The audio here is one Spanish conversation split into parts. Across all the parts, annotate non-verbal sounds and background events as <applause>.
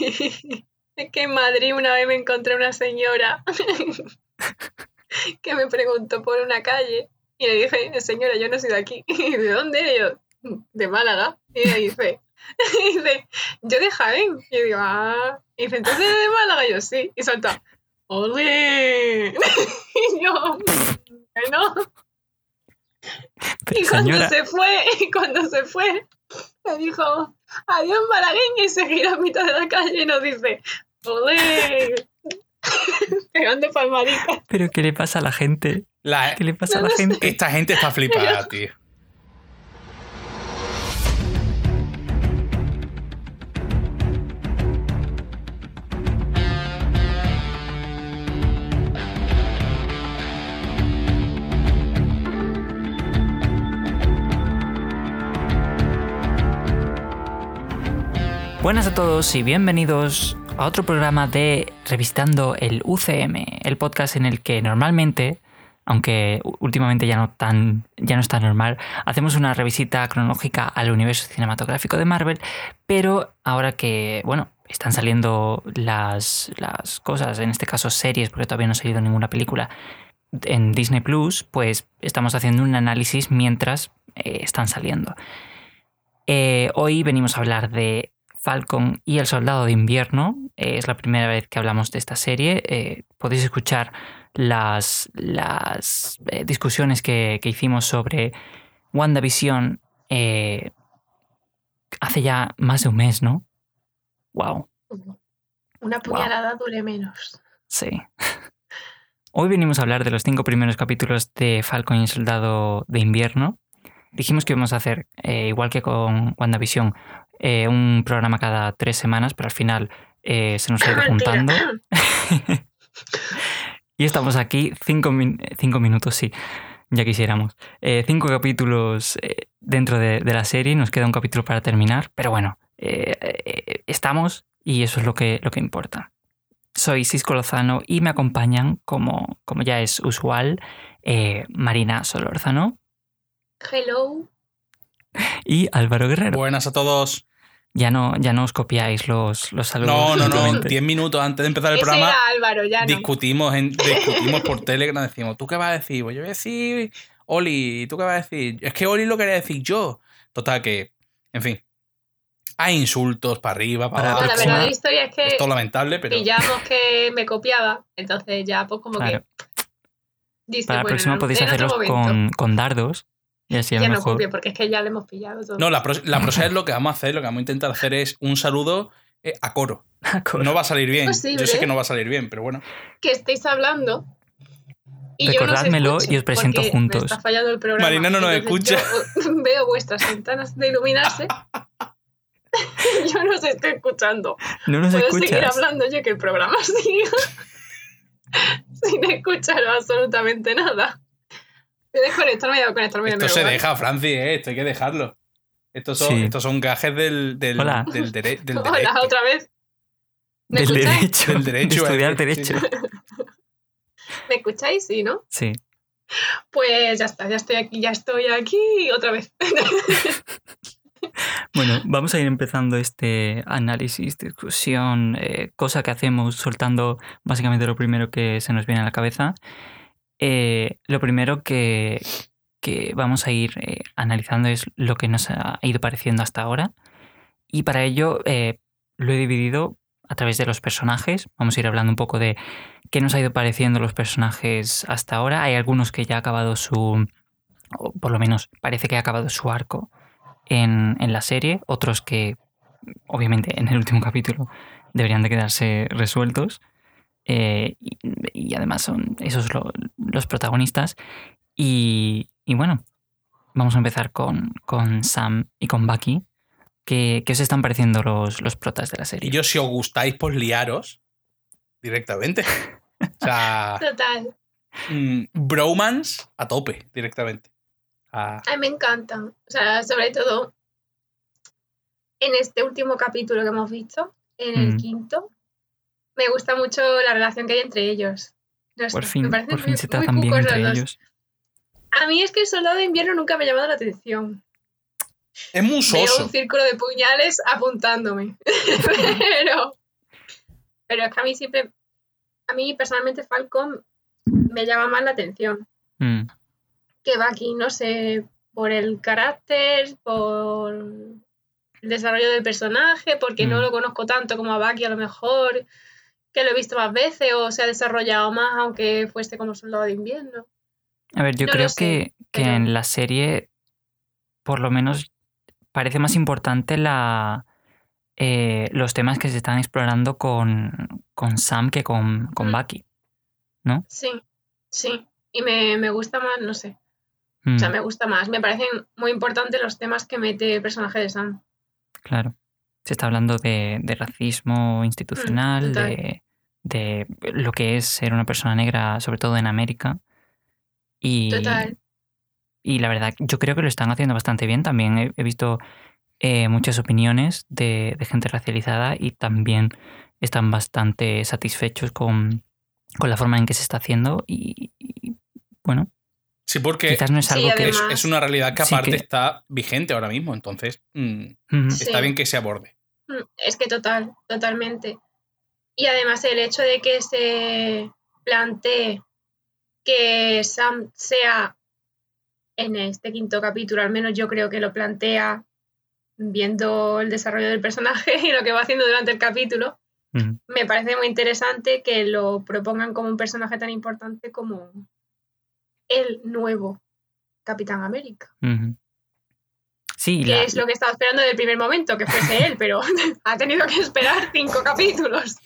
es <laughs> que en Madrid una vez me encontré una señora <laughs> que me preguntó por una calle y le dije, señora, yo no soy de aquí. <laughs> Y ¿de dónde? Y yo, de Málaga. Y me dice, dice, yo de Jaén. Y yo digo, ah. Y dice, entonces de Málaga. Y yo, sí. Y salta, ¡ole! Y yo, bueno. Pero Y cuando señora, se fue, y cuando se fue, me dijo, adiós malagueño, y se gira a mitad de la calle y nos dice, ¡ole! <laughs> Pegando palmaditas. ¿pero qué le pasa a la gente? La- ¿Qué le pasa a la sé. gente? esta gente está flipada, tío. Buenas a todos y bienvenidos a otro programa de Revistando el UCM, el podcast en el que normalmente, aunque últimamente ya no tan ya no es tan normal, hacemos una revisita cronológica al universo cinematográfico de Marvel, pero ahora que, bueno, están saliendo las, las cosas, en este caso series, porque todavía no ha salido ninguna película en Disney Plus, pues estamos haciendo un análisis mientras eh, están saliendo. Eh, hoy venimos a hablar de Falcon y el Soldado de Invierno. Eh, es la primera vez que hablamos de esta serie. Eh, podéis escuchar las, las eh, discusiones que, que hicimos sobre WandaVision hace ya más de un mes, ¿no? Wow, Una puñalada dure menos. sí. Hoy venimos a hablar de los cinco primeros capítulos de Falcon y el Soldado de Invierno. Dijimos que íbamos a hacer, eh, igual que con WandaVision, eh, un programa cada tres semanas, pero al final eh, se nos ha ido <laughs> juntando. <laughs> y estamos aquí cinco, min- cinco minutos, sí, ya quisiéramos. Eh, cinco capítulos dentro de, de la serie, nos queda un capítulo para terminar, pero bueno, estamos y eso es lo que, lo que importa. Soy Cisco Lozano y me acompañan, como, como ya es usual, Marina Solórzano Hello. Y Álvaro Guerrero. Buenas a todos. Ya no, ya no os copiáis los, los saludos. No, no, no. Diez minutos antes de empezar el Ese programa era Álvaro, ya no. discutimos, en, discutimos por Telegram. Decimos, ¿tú qué vas a decir? Pues yo voy a decir Oli. ¿Y tú qué vas a decir? Es que Oli lo quería decir yo. Total, que, en fin. Hay insultos para arriba, para abajo. la próxima- verdadera historia es que Es todo lamentable, pero. pillamos que me copiaba, entonces ya pues como Claro. que... Dice, Para la bueno, próxima podéis otro hacerlos con, con dardos. Y así lo no copio, porque es que ya le hemos pillado todo. No, la, pros- la próxima es lo que vamos a hacer. Lo que vamos a intentar hacer es un saludo eh, a coro. <laughs> No va a salir bien. Yo sé que no va a salir bien, pero bueno. Que estéis hablando y no Recordádmelo y os presento juntos. Me está fallando el programa. Marina no nos yo <laughs> veo vuestras ventanas de iluminarse. <laughs> yo no os estoy escuchando. No nos Puedo seguir escuchas. hablando yo que el programa siga sin escuchar absolutamente nada. Voy a desconectarme y voy a conectarme de Esto nuevo, se deja, Francis, eh, esto hay que dejarlo. Estos son, Sí. estos son gajes del, del, Hola. del, dere- del <laughs> Hola, derecho. otra vez. ¿Me Del escucháis? derecho. Del derecho, de estudiar derecho. <laughs> ¿Me escucháis? Sí, ¿no? Sí. Pues ya está, ya estoy aquí, ya estoy aquí otra vez. <laughs> Bueno, vamos a ir empezando este análisis, discusión, eh, cosa que hacemos soltando básicamente lo primero que se nos viene a la cabeza. Eh, lo primero que, que vamos a ir eh, analizando es lo que nos ha ido pareciendo hasta ahora. Y para ello eh, lo he dividido a través de los personajes. Vamos a ir hablando un poco de qué nos ha ido pareciendo los personajes hasta ahora. Hay algunos que ya ha acabado su, o por lo menos parece que ha acabado su arco en, en la serie, otros que obviamente en el último capítulo deberían de quedarse resueltos. Eh, y, y además son esos lo- los protagonistas. Y, y bueno, vamos a empezar con, con Sam y con Bucky. ¿Qué, qué os están pareciendo los, los protas de la serie? Y yo, si os gustáis, pues liaros directamente. O sea, <laughs> Total. mm, bromance a tope directamente. Ah, A mí me encantan. O sea, sobre todo en este último capítulo que hemos visto, en el Mm. quinto, me gusta mucho la relación que hay entre ellos. No sé, por me fin, parecen por fin muy- se muy tratan bien entre los dos. ellos. A mí es que el soldado de invierno nunca me ha llamado la atención. es muy Veo soso. un círculo de puñales apuntándome. <laughs> Pero Pero es que a mí siempre, a mí personalmente Falcon me llama más la atención Mm, que Bucky, no sé, por el carácter, por el desarrollo del personaje, porque no Mm. lo conozco tanto como a Bucky a lo mejor, que lo he visto más veces o se ha desarrollado más aunque fuese como soldado de invierno. A ver, yo No creo que, que pero- en la serie, por lo menos, parece más importante la, eh, los temas que se están explorando con, con Sam que con, con Mm. Bucky. Sí, sí. Y me, me gusta más, no sé. O sea, Mm, me gusta más. Me parecen muy importantes los temas que mete el personaje de Sam. Claro. Se está hablando de, de racismo institucional, Mm, total. de, de lo que es ser una persona negra, sobre todo en América. Y, Total. y la verdad, yo creo que lo están haciendo bastante bien. También he, he visto eh, muchas opiniones de, de gente racializada y también están bastante satisfechos con, con la forma en que se está haciendo. Y, y, bueno, Sí, porque quizás no es Sí, algo que... es, una realidad que Sí, aparte que- está vigente ahora mismo. Entonces, mm. Sí. está bien que se aborde. Es que total, totalmente. Y además el hecho de que se plantee que Sam sea en este quinto capítulo, al menos yo creo que lo plantea viendo el desarrollo del personaje <laughs> y lo que va haciendo durante el capítulo, me parece muy interesante que lo propongan como un personaje tan importante como el nuevo Capitán América. Sí, Que la- es lo que estaba esperando desde el primer momento, que fuese él, pero <laughs> ha tenido que esperar cinco capítulos.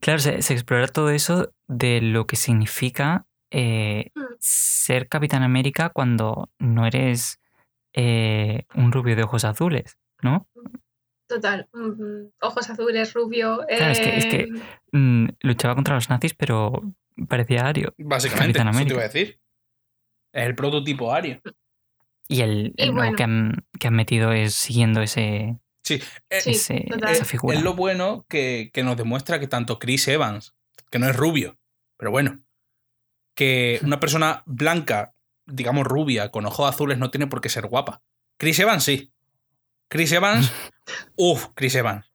Claro, se, se explora todo eso de lo que significa eh, Mm. ser Capitán América cuando no eres eh, un rubio de ojos azules, ¿no? Total, mm, ojos azules, rubio. Claro, es que- es que- eh, Mm, luchaba contra los nazis, pero parecía ario. Básicamente, eso te iba a decir. Es el prototipo ario. Y el, Y el nuevo que, han, que han metido es siguiendo ese, Sí, eh, Sí, ese- total. esa figura. es lo bueno que, que nos demuestra que tanto Chris Evans, que no es rubio, pero bueno, que una persona blanca, digamos rubia, con ojos azules, no tiene por qué ser guapa. Chris Evans sí. Chris Evans, <laughs> uff, Chris Evans.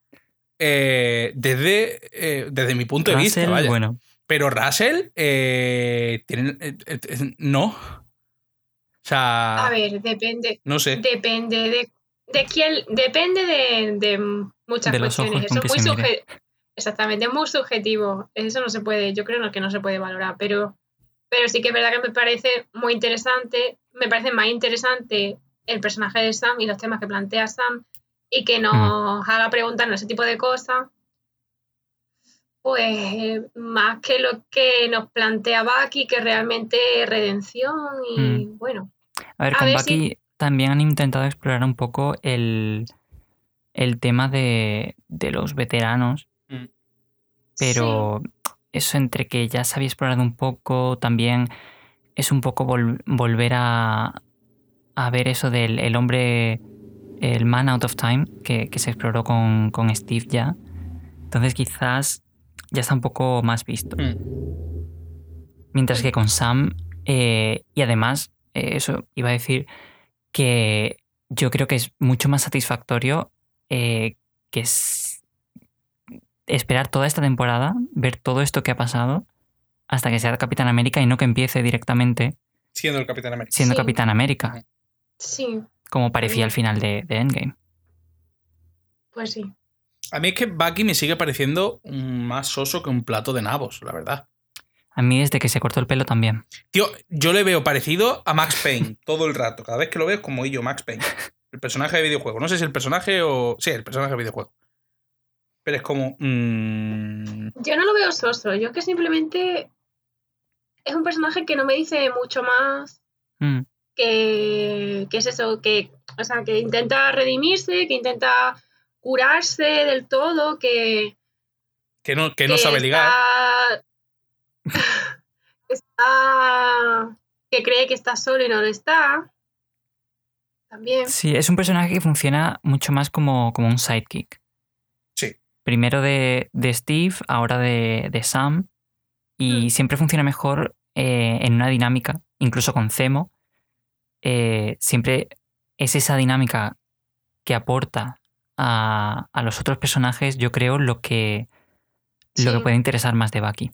Eh, desde, eh, desde mi punto de vista, Russell, vaya. bueno, Pero Russell, eh, tiene- eh, eh, eh, no. Sea, a ver, depende, no sé. depende de, de quién, depende de, de muchas De cuestiones. Eso es muy se mire. subje- Exactamente, es muy subjetivo. Eso no se puede, yo creo que no se puede valorar, pero, pero sí que es verdad que me parece muy interesante, me parece más interesante el personaje de Sam y los temas que plantea Sam y que nos haga preguntarnos ese tipo de cosas, pues más que lo que nos plantea Bucky, que realmente es redención y bueno, A ver, A con ver Bucky también han intentado explorar un poco el, el tema de, de los veteranos, Mm. pero eso entre que ya se había explorado un poco, también es un poco vol- volver a, a ver eso del el hombre, el man out of time, que, que se exploró con, con Steve ya. Entonces quizás ya está un poco más visto. Mm. Mientras que con Sam, eh, y además, eh, eso iba a decir que yo creo que es mucho más satisfactorio eh, que es esperar toda esta temporada, ver todo esto que ha pasado, hasta que sea Capitán América y no que empiece directamente Siendo el Capitán América. siendo Sí. Capitán América, sí, como parecía al final de, de Endgame. pues sí. A mí es que Bucky me sigue pareciendo más soso que un plato de nabos, la verdad. A mí desde que se cortó el pelo también. Tío, yo le veo parecido a Max Payne todo el rato. Cada vez que lo veo es como yo, Max Payne. El personaje de videojuego. No sé si el personaje o. Sí, el personaje de videojuego. Pero es como. mm, Yo no lo veo soso, yo es que simplemente es un personaje que no me dice mucho más Mm, que, que es eso, que, o sea, que intenta redimirse, que intenta curarse del todo, que, que no, que no que sabe ligar. está- <laughs> está- que cree que está solo y no lo está. También. Sí, es un personaje que funciona mucho más como, como un sidekick. Sí. Primero de, de Steve, ahora de, de Sam. Y Mm. siempre funciona mejor eh, en una dinámica, incluso con Zemo. eh, siempre es esa dinámica que aporta a, a los otros personajes, yo creo, lo que, lo que puede interesar más de Bucky.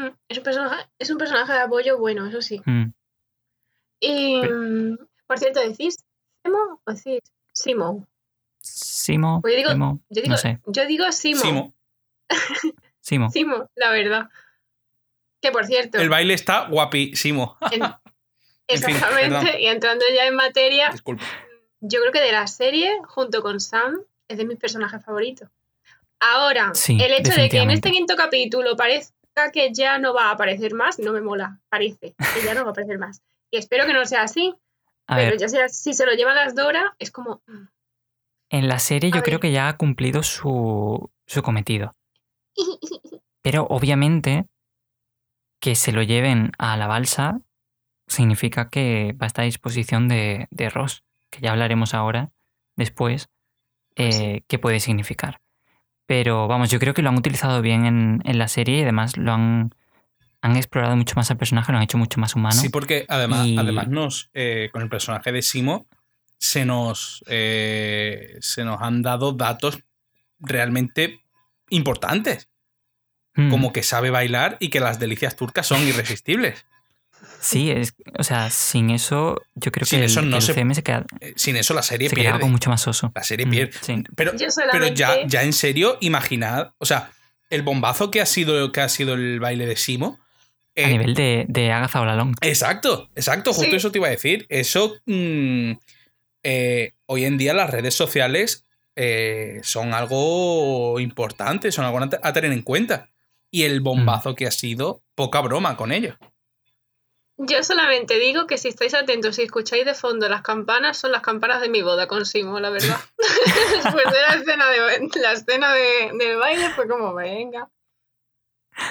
Mm, Es un personaje, es un personaje de apoyo bueno, eso sí. Mm. Y, Pero- por cierto, ¿decís Simo o decís Simo? Simo, Pues yo digo- Simo, Yo digo, no sé. yo digo Simo. Simo. <laughs> Simo. Simo, la verdad. Que por cierto, El baile está guapísimo. <laughs> en- En fin, exactamente, y entrando ya en materia, Disculpa. yo creo que de la serie, junto con Sam, es de mis personajes favoritos. Ahora, Sí, el hecho de que en este quinto capítulo parezca que ya no va a aparecer más, no me mola. Parece que ya no va a aparecer más. Y espero que no sea así, A pero ver, ya sea, si se lo llevan las Dora, es como... mm. en la serie a yo creo que ya ha cumplido su, su cometido. <laughs> Pero obviamente que se lo lleven a la balsa significa que va a estar a disposición de, de Ross, que ya hablaremos ahora, después, eh, qué puede significar. Pero vamos, yo creo que lo han utilizado bien en, en la serie y además lo han, han explorado mucho más al personaje, lo han hecho mucho más humano. Sí, porque además, Y- además nos, eh, con el personaje de Simo se nos, eh, se nos han dado datos realmente importantes, Mm, como que sabe bailar y que las delicias turcas son irresistibles. Sí, es, o sea, sin eso yo creo Sin que el, no que el se- UCM se, queda, Eh, Sin eso la serie se queda pierde. algo mucho más soso. La serie Mm, pierde. sí. Pero, ya, ya en serio, imaginad, o sea, el bombazo que ha sido, que ha sido el baile de Simo. A eh, nivel de, de Agatha Olalong. Exacto, exacto, justo Sí. eso te iba a decir. Eso, mm, eh, hoy en día las redes sociales eh, son algo importante, son algo a te- a tener en cuenta. Y el bombazo que ha sido, poca broma con ello. Yo solamente digo que si estáis atentos y escucháis de fondo las campanas, son las campanas de mi boda con Simo, la verdad. <laughs> Después de la escena, de, la escena de- del baile fue como, venga.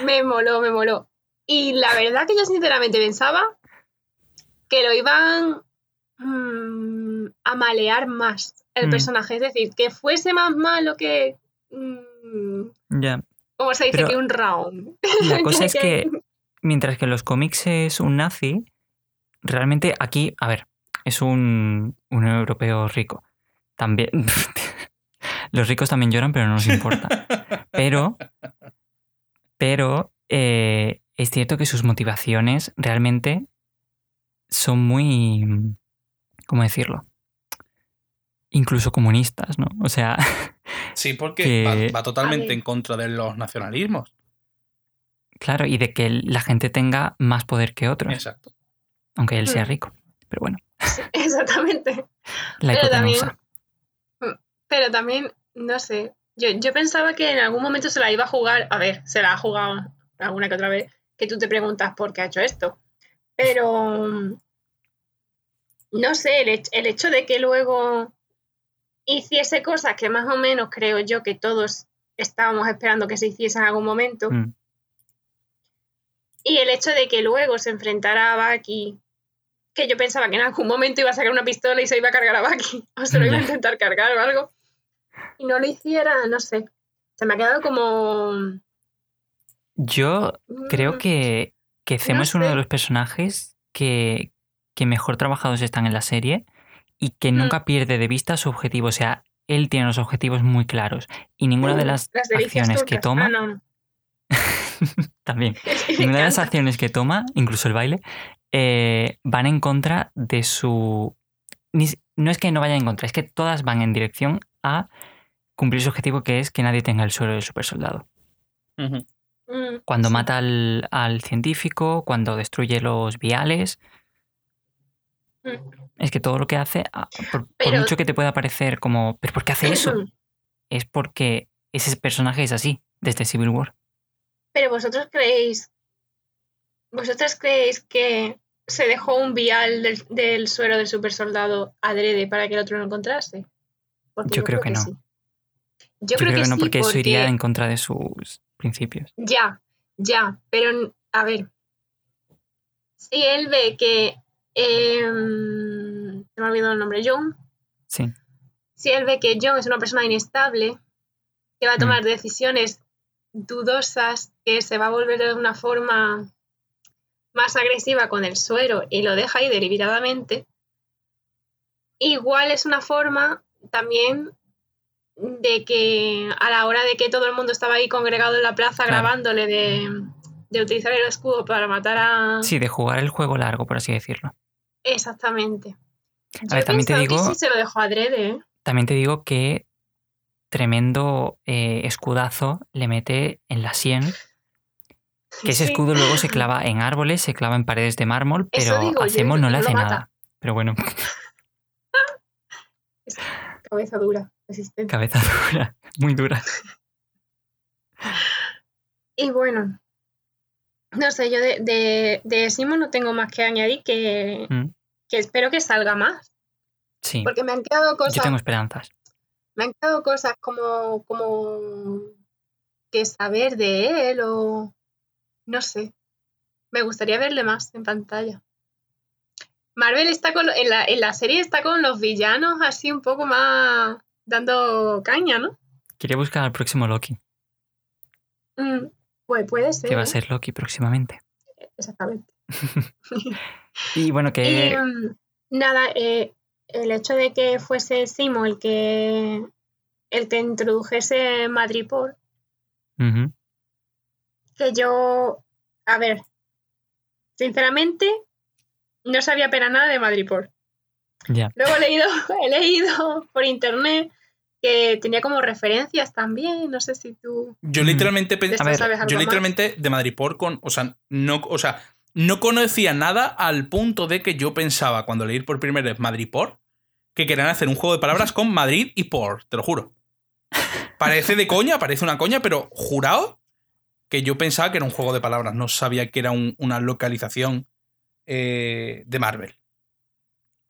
Me moló, me moló. Y la verdad que yo sinceramente pensaba que lo iban mm, a malear más el Mm. personaje. Es decir, que fuese más malo que... mm, Ya. ¿Cómo se dice? Pero- que un round. La <laughs> cosa es que, mientras que en los cómics es un nazi, realmente aquí, a ver, es un, un europeo rico. También. <laughs> Los ricos también lloran, pero no nos importa. <laughs> Pero. Pero. eh, es cierto que sus motivaciones realmente son muy. ¿Cómo decirlo? Incluso comunistas, ¿no? O sea. Sí, porque Que- va, va totalmente en contra de los nacionalismos. Claro, y de que la gente tenga más poder que otros, Exacto. aunque él sea Mm. rico. Pero bueno, <laughs> Exactamente. la Pero también- hipotenusa. Pero también, no sé, yo, yo pensaba que en algún momento se la iba a jugar, a ver, se la ha jugado alguna que otra vez, que tú te preguntas por qué ha hecho esto. Pero, mm, no sé, el, el hecho de que luego hiciese cosas que más o menos creo yo que todos estábamos esperando que se hiciesen en algún momento, Mm. Y el hecho de que luego se enfrentara a Bucky, que yo pensaba que en algún momento iba a sacar una pistola y se iba a cargar a Bucky, o se lo iba a intentar cargar o algo, y no lo hiciera, no sé. Se me ha quedado como. Yo creo mm, que, que Zemo no es uno de los personajes que, que mejor trabajados están en la serie y que Mm. nunca pierde de vista su objetivo. O sea, él tiene los objetivos muy claros y ninguna de las, Las acciones que toma, Ah, no. <laughs> <laughs> también, <laughs> ninguna de las acciones que toma, incluso el baile, eh, van en contra de su... no es que no vayan en contra, es que todas van en dirección a cumplir su objetivo que es que nadie tenga el suelo del supersoldado. Ujú. Mm, Cuando mata al, al científico, cuando destruye los viales. Mm. Es que todo lo que hace, ah, por, por mucho que te pueda parecer como, ¿pero por qué hace eso? <clears throat> es porque ese personaje es así, desde Civil War. Pero vosotros creéis. ¿Vosotros creéis que se dejó un vial del, del suero del supersoldado adrede para que el otro lo encontrase? Porque Yo creo que no. sí. Yo, creo, que, no, sí, porque eso iría en contra de sus principios. Ya, ya, pero a ver, si él ve que, em, se me ha olvidado el nombre, John, Sí. si él ve que John es una persona inestable, que va a Mm. tomar decisiones dudosas, que se va a volver de una forma más agresiva con el suero y lo deja ahí deliberadamente, igual es una forma también de que a la hora de que todo el mundo estaba ahí congregado en la plaza Claro. grabándole de, de utilizar el escudo para matar a... Sí, de jugar el juego largo, por así decirlo. Exactamente. Yo ver, también te que digo- sí se lo dejó adrede, ¿eh? También te digo que tremendo eh, escudazo le mete en la sien. Que ese Sí. escudo luego se <laughs> clava en árboles, se clava en paredes de mármol, pero yo, que no le hace mata. nada. Pero bueno, <laughs> Cabeza dura, resistente. cabeza dura, muy dura. Y bueno, no sé, yo de, de, de Simo no tengo más que añadir que, Mm, que espero que salga más. Sí, Porque me han quedado yo cosas, tengo esperanzas. Me han quedado cosas como, como que saber de él o no sé. Me gustaría verle más en pantalla. Marvel está con, en, la, en la serie está con los villanos así un poco más dando caña, ¿no? Quería buscar al próximo Loki, Mm, pues puede ser. que va a ¿eh? ser Loki próximamente. Exactamente. <laughs> Y bueno, Y que mm, nada, eh, el hecho de que fuese Simo el que el que introdujese Madripoor, que yo, a ver, sinceramente, no sabía pena nada de Madripoor. ya. Luego he leído, <laughs> he leído por internet que tenía como referencias también, no sé si tú Yo Mm. literalmente ver, sabes algo Yo más. literalmente de Madripoor con. O sea, no, o sea, no conocía nada al punto de que yo pensaba cuando leí por primera vez Madripoor que querían hacer un juego de palabras con Madrid y por, te lo juro. Parece de coña, parece una coña, pero jurado que yo pensaba que era un juego de palabras. No sabía que era un- una localización eh, de Marvel.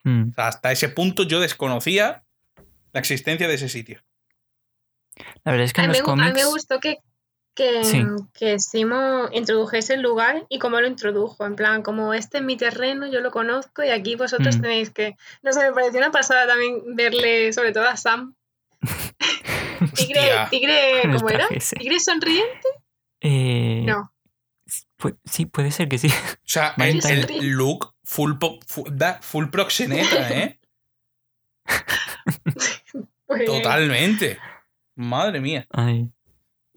Mm. O sea, hasta ese punto yo desconocía la existencia de ese sitio. La verdad es que A en mí, los me gu- a mí cómics... me gustó que, que, Sí. que Simo introdujese el lugar y cómo lo introdujo. En plan, como este es mi terreno, yo lo conozco y aquí vosotros Mm. tenéis que. No sé, me pareció una pasada también verle, sobre todo a Sam. <laughs> Tigre, tigre ¿cómo era? ese. ¿Tigre sonriente? eh, No. sí, puede ser que sí. O sea, <laughs> el, el look full, po- fu- da- full proxeneta, <laughs> ¿eh? Pues, Totalmente. Madre mía. Ay.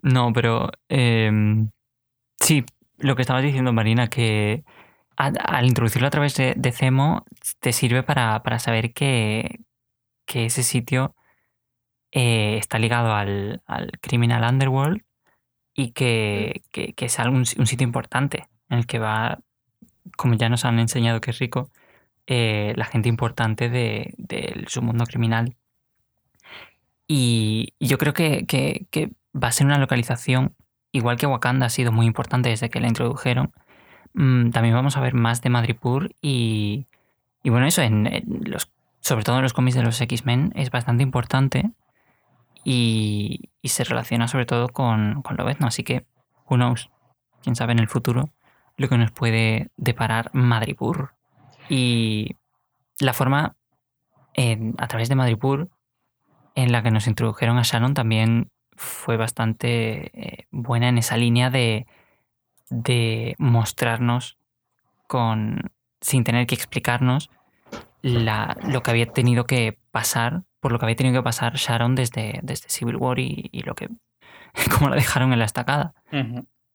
No, pero em, sí, lo que estabas diciendo, Marina, que a- al introducirlo a través de, de Cemo te sirve para, para saber que, que ese sitio eh, está ligado al, al Criminal Underworld y que, que- que es algún, un sitio importante en el que va, como ya nos han enseñado que es rico, eh, la gente importante de, del submundo criminal. Y yo creo que, que- que va a ser una localización, igual que Wakanda ha sido muy importante desde que la introdujeron. mm, también vamos a ver más de Madripoor y, y bueno, eso, en, sobre todo en los cómics de los X-Men, es bastante importante y, y se relaciona sobre todo con, con Lobezno. Así que, who knows, quién sabe en el futuro lo que nos puede deparar Madripoor. Y la forma en- a través de Madripoor en la que nos introdujeron a Sharon también fue bastante eh, buena en esa línea de, de mostrarnos con sin tener que explicarnos la- lo que había tenido que pasar, por lo que había tenido que pasar Sharon desde, desde Civil War y, y lo que <laughs> como la dejaron en la estacada.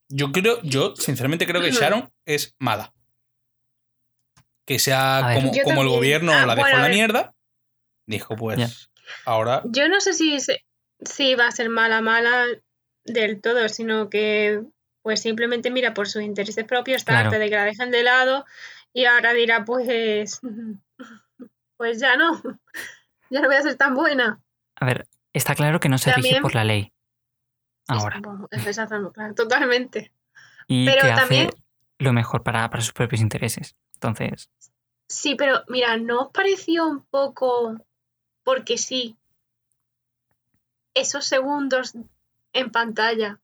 Yo creo, yo sinceramente creo que. Sharon <laughs> es mala. Que sea como, como el gobierno Ah, la dejó bueno, en la mierda. Dijo, pues, ahora. Yo no sé si, se- si va a ser mala, mala del todo, sino que pues simplemente mira por sus intereses propios, está Claro. harta de que la dejen de lado y ahora dirá pues <laughs> pues ya no, <laughs> ya no voy a ser tan buena. A ver, está claro que no se rige También- por la ley ahora Es- claro, totalmente. y pero que hace también- lo mejor para, para sus propios intereses. Entonces, Sí, pero mira, ¿no os pareció un poco, porque sí, esos segundos en pantalla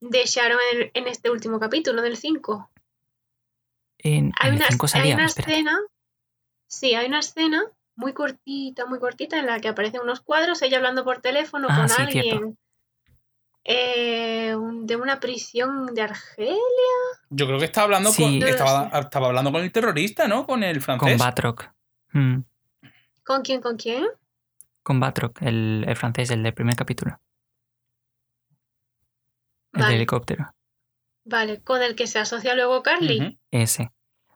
de Sharon en, en este último capítulo del 5? en, Hay en el una, 5 hay una escena, sí, hay una escena muy cortita, muy cortita, en la que aparecen unos cuadros, ella hablando por teléfono Ah, con sí, alguien eh, de una prisión de Argelia. Yo creo que estaba hablando Sí. con. No Estaba, estaba hablando con el terrorista, ¿no? Con el Con francés. Batroc. Mm. ¿Con quién? ¿Con quién? Con Batroc, el, el francés, el del primer capítulo. El Vale. del helicóptero. Vale, con el que se asocia luego Carly. Ese.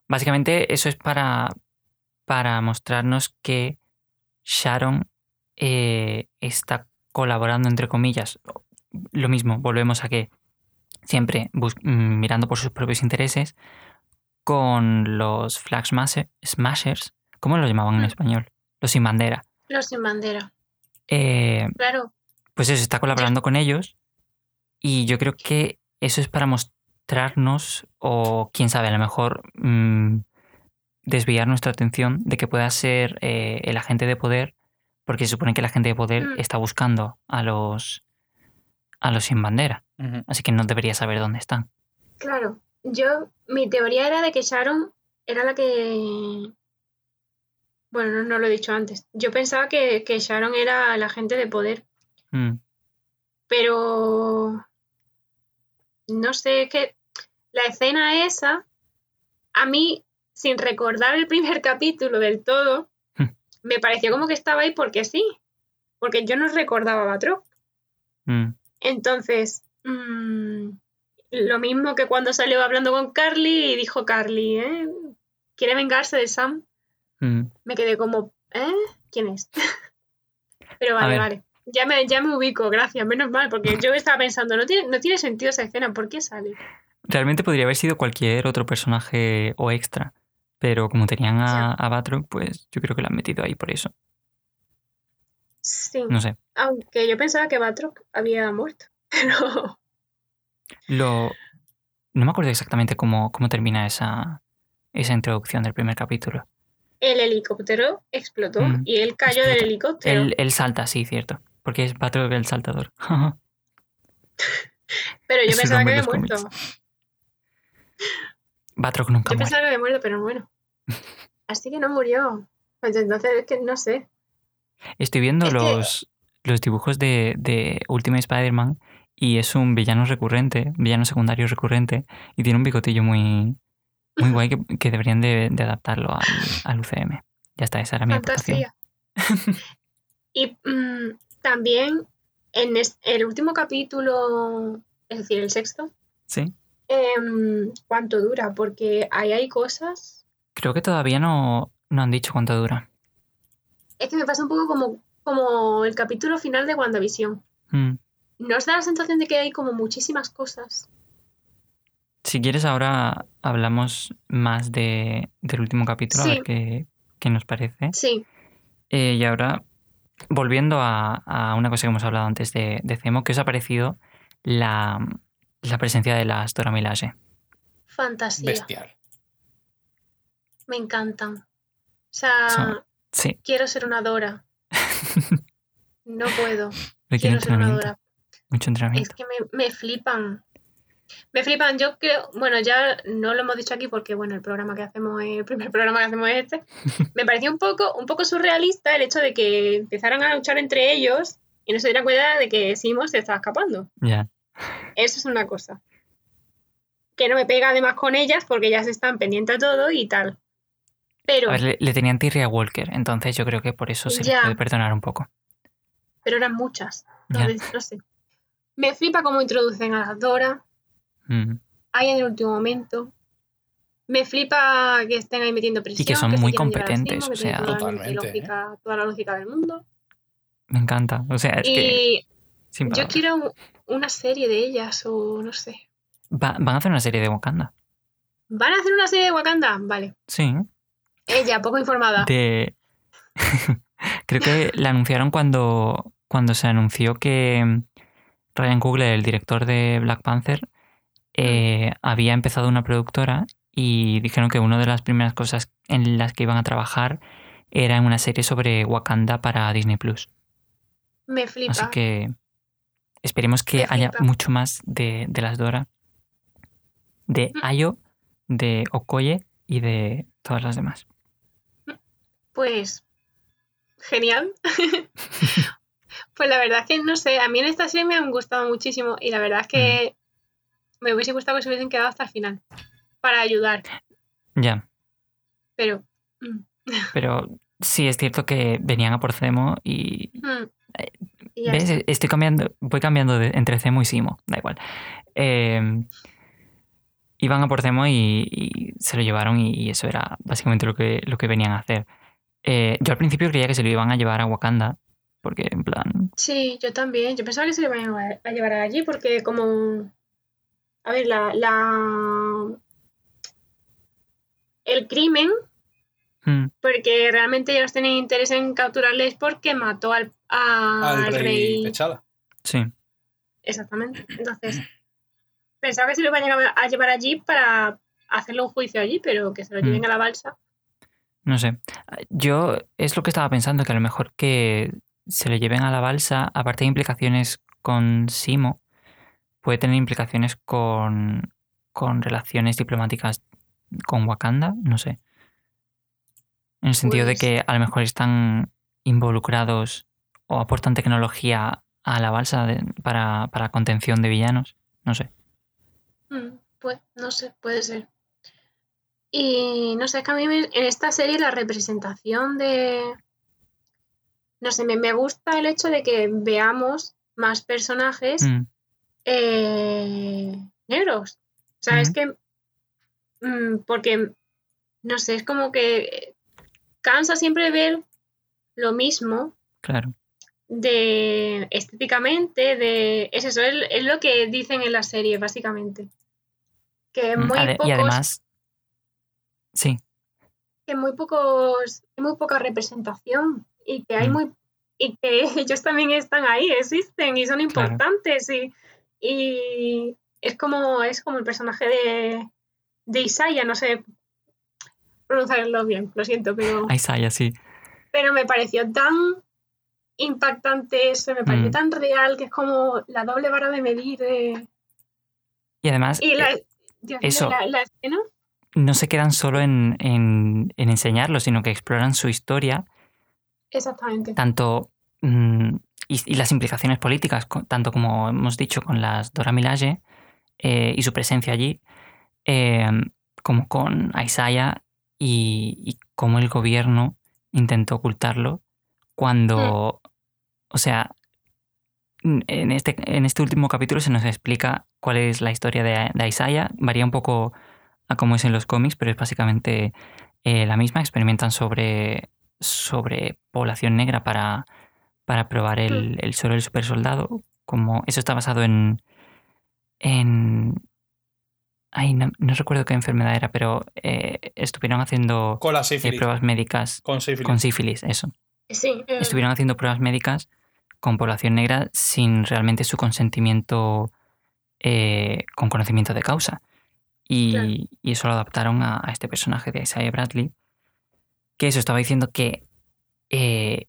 Básicamente eso es para, para mostrarnos que Sharon eh, está colaborando, entre comillas. Lo mismo, volvemos a que siempre mm, mirando por sus propios intereses con los Flag Smasher- Smashers. ¿Cómo lo llamaban en Mm. español? Los sin bandera. Los sin bandera. Eh, Claro. pues eso, está colaborando con ellos. Y yo creo que eso es para mostrarnos, o quién sabe, a lo mejor mm, desviar nuestra atención de que pueda ser eh, el agente de poder, porque se supone que el agente de poder Mm. está buscando a los a los sin bandera. Así que no debería saber dónde están. Claro. Yo, mi teoría era de que Sharon era la que. Bueno, no, no lo he dicho antes. Yo pensaba que, que Sharon era la agente de poder. Mm, Pero. No sé, es que la escena esa, a mí, sin recordar el primer <laughs> capítulo del todo, Hmm. me pareció como que estaba ahí porque sí. Porque yo no recordaba a Batroc. mm, Entonces, mm, lo mismo que cuando salió hablando con Carly y dijo Carly, ¿eh? ¿Quiere vengarse de Sam? Mm. Me quedé como, ¿eh? ¿Quién es? <laughs> Pero vale, vale. Ya me, ya me ubico, gracias, menos mal, porque yo estaba pensando, no tiene, no tiene sentido esa escena, ¿por qué sale? Realmente podría haber sido cualquier otro personaje o extra. Pero como tenían a, a Batroc, pues yo creo que lo han metido ahí por eso. Sí, No sé. aunque yo pensaba que Batroc había muerto, <laughs> pero Lo... No me acuerdo exactamente cómo, cómo termina esa, esa introducción del primer capítulo. El helicóptero explotó Mm, y él cayó del helicóptero. Él, él salta, sí, cierto. Porque es Patrick el saltador. <laughs> Pero yo pensaba que había muerto. Batroc nunca Yo muere. pensaba que había muerto, pero bueno. <laughs> Así que no murió. Pues entonces es que no sé. Estoy viendo Es que- los, los dibujos de, de Ultimate Spider-Man y es un villano recurrente, villano secundario recurrente, y tiene un bigotillo muy, muy guay que, que deberían de, de adaptarlo al, al UCM. Ya está, esa era mi aportación. Fantasía. y mm, también en el último capítulo, es decir, el sexto, Sí. em, ¿cuánto dura? Porque ahí hay cosas. Creo que todavía no, no han dicho cuánto dura. Es que me pasa un poco como, como el capítulo final de WandaVision. Mm. ¿No os da la sensación de que hay como muchísimas cosas? Si quieres, ahora hablamos más de, del último capítulo, a Sí. ver qué, qué nos parece. Sí, Eh, y ahora, volviendo a, a una cosa que hemos hablado antes de, de Cemo, ¿qué os ha parecido la, la presencia de las Dora Milaje? fantasía. Bestial. Me encantan. O sea, Sí, quiero ser una Dora. <laughs> No puedo. Quiero ser una entrenamiento, Dora. mucho Es entrenamiento. que me, me flipan. Me flipan. Yo creo, bueno, ya no lo hemos dicho aquí porque, bueno, el programa que hacemos, es- el primer <laughs> programa que hacemos es este. Me pareció un poco, un poco surrealista el hecho de que empezaran a luchar entre ellos y no se dieran cuenta de que Simon se estaba escapando. Ya, Eso es una cosa. Que no me pega además con ellas porque ellas están pendientes a todo y tal. Pero, a ver, le, le tenían tirria a Walker, entonces yo creo que por eso se les Ya. puede perdonar un poco. pero eran muchas. Entonces, no sé. Me flipa cómo introducen a las Dora. Mm. ahí en el último momento. Me flipa que estén ahí metiendo presión. que son muy competentes, o sea- toda la Totalmente, lógica, toda la lógica del mundo. Me encanta. O sea, es que y sin yo quiero un- una serie de ellas o no sé. Va- van a hacer una serie de Wakanda. ¿Van a hacer una serie de Wakanda? Vale. Sí. Ella, poco informada. De... <laughs> Creo que la anunciaron cuando, cuando se anunció que Ryan Coogler, el director de Black Panther, eh, había empezado una productora y dijeron que una de las primeras cosas en las que iban a trabajar era en una serie sobre Wakanda para Disney Plus. Me flipa. Así que esperemos que haya mucho más de, de las Dora, de Mm. Ayo, de Okoye y de todas las demás. Pues genial. <laughs> pues la verdad es que no sé, a mí en esta serie me han gustado muchísimo y la verdad es que Mm. Me hubiese gustado que se hubiesen quedado hasta el final para ayudar, Ya, pero mm, pero sí es cierto que venían a por Cemo y Mm. Y ya ¿Ves? está. Estoy cambiando, voy cambiando de- entre Cemo y Simo, da igual. Eh, iban a por Cemo y, y se lo llevaron y, y eso era básicamente lo que, lo que venían a hacer. Eh, yo al principio creía que se lo iban a llevar a Wakanda, porque en plan, Sí, yo también. Yo pensaba que se le iban a llevar allí porque como... A ver, la... la... El crimen, mm, porque realmente ellos tenían interés en capturarles porque mató al, a- Al al rey sí, Exactamente. Entonces, pensaba que se lo iban a llevar- a llevar allí para hacerle un juicio allí, pero que se lo lleven Mm. a la balsa. no sé. Yo es lo que estaba pensando, que a lo mejor que se lo lleven a la balsa, aparte de implicaciones con Simo, puede tener implicaciones con, con relaciones diplomáticas con Wakanda, no sé. En el sentido de Pues- que a lo mejor están involucrados o aportan tecnología a la balsa de- para, para contención de villanos, no sé. Mm, Pues, no sé, puede ser. Y no sé, es que a mí me- en esta serie la representación de... No sé, me, me gusta el hecho de que veamos más personajes Mm, eh, negros. O sea, es que... mm, porque, no sé, es como que cansa siempre ver lo mismo claro. de estéticamente, de... Es eso, es, es lo que dicen en la serie, básicamente. Que Mm, muy ade- pocos y además, sí, que muy pocos, muy poca representación y que hay Mm. muy y que <laughs> ellos también están ahí, existen y son Claro. importantes y, y es como es como el personaje de, de Isaiah, no sé pronunciarlo bien, lo siento, pero, Isaiah, sí. pero me pareció tan impactante eso, me pareció Mm. tan real que es como la doble vara de medir de- Y además, y la, eh, Dios mío, eso. la, la escena no se quedan solo en, en, en enseñarlo, sino que exploran su historia, exactamente tanto mm, y, y las implicaciones políticas, tanto como hemos dicho con las Dora Milaje eh, y su presencia allí, eh, como con Isaiah y, y cómo el gobierno intentó ocultarlo cuando, o sea, en este, en este último capítulo se nos explica cuál es la historia de, de Isaiah. Varía un poco a cómo es en los cómics, pero es básicamente eh, la misma. Experimentan sobre, sobre población negra para, para probar el, el suero del super soldado. Como, eso está basado en. en ay, no, no recuerdo qué enfermedad era, pero eh, estuvieron haciendo Con la eh, sífilis. pruebas médicas Con sífilis. con sífilis, eso sí eh, estuvieron haciendo pruebas médicas con población negra sin realmente su consentimiento eh, con conocimiento de causa. Y, Claro. y eso lo adaptaron a, a este personaje de Isaiah Bradley. Que eso estaba diciendo que, eh,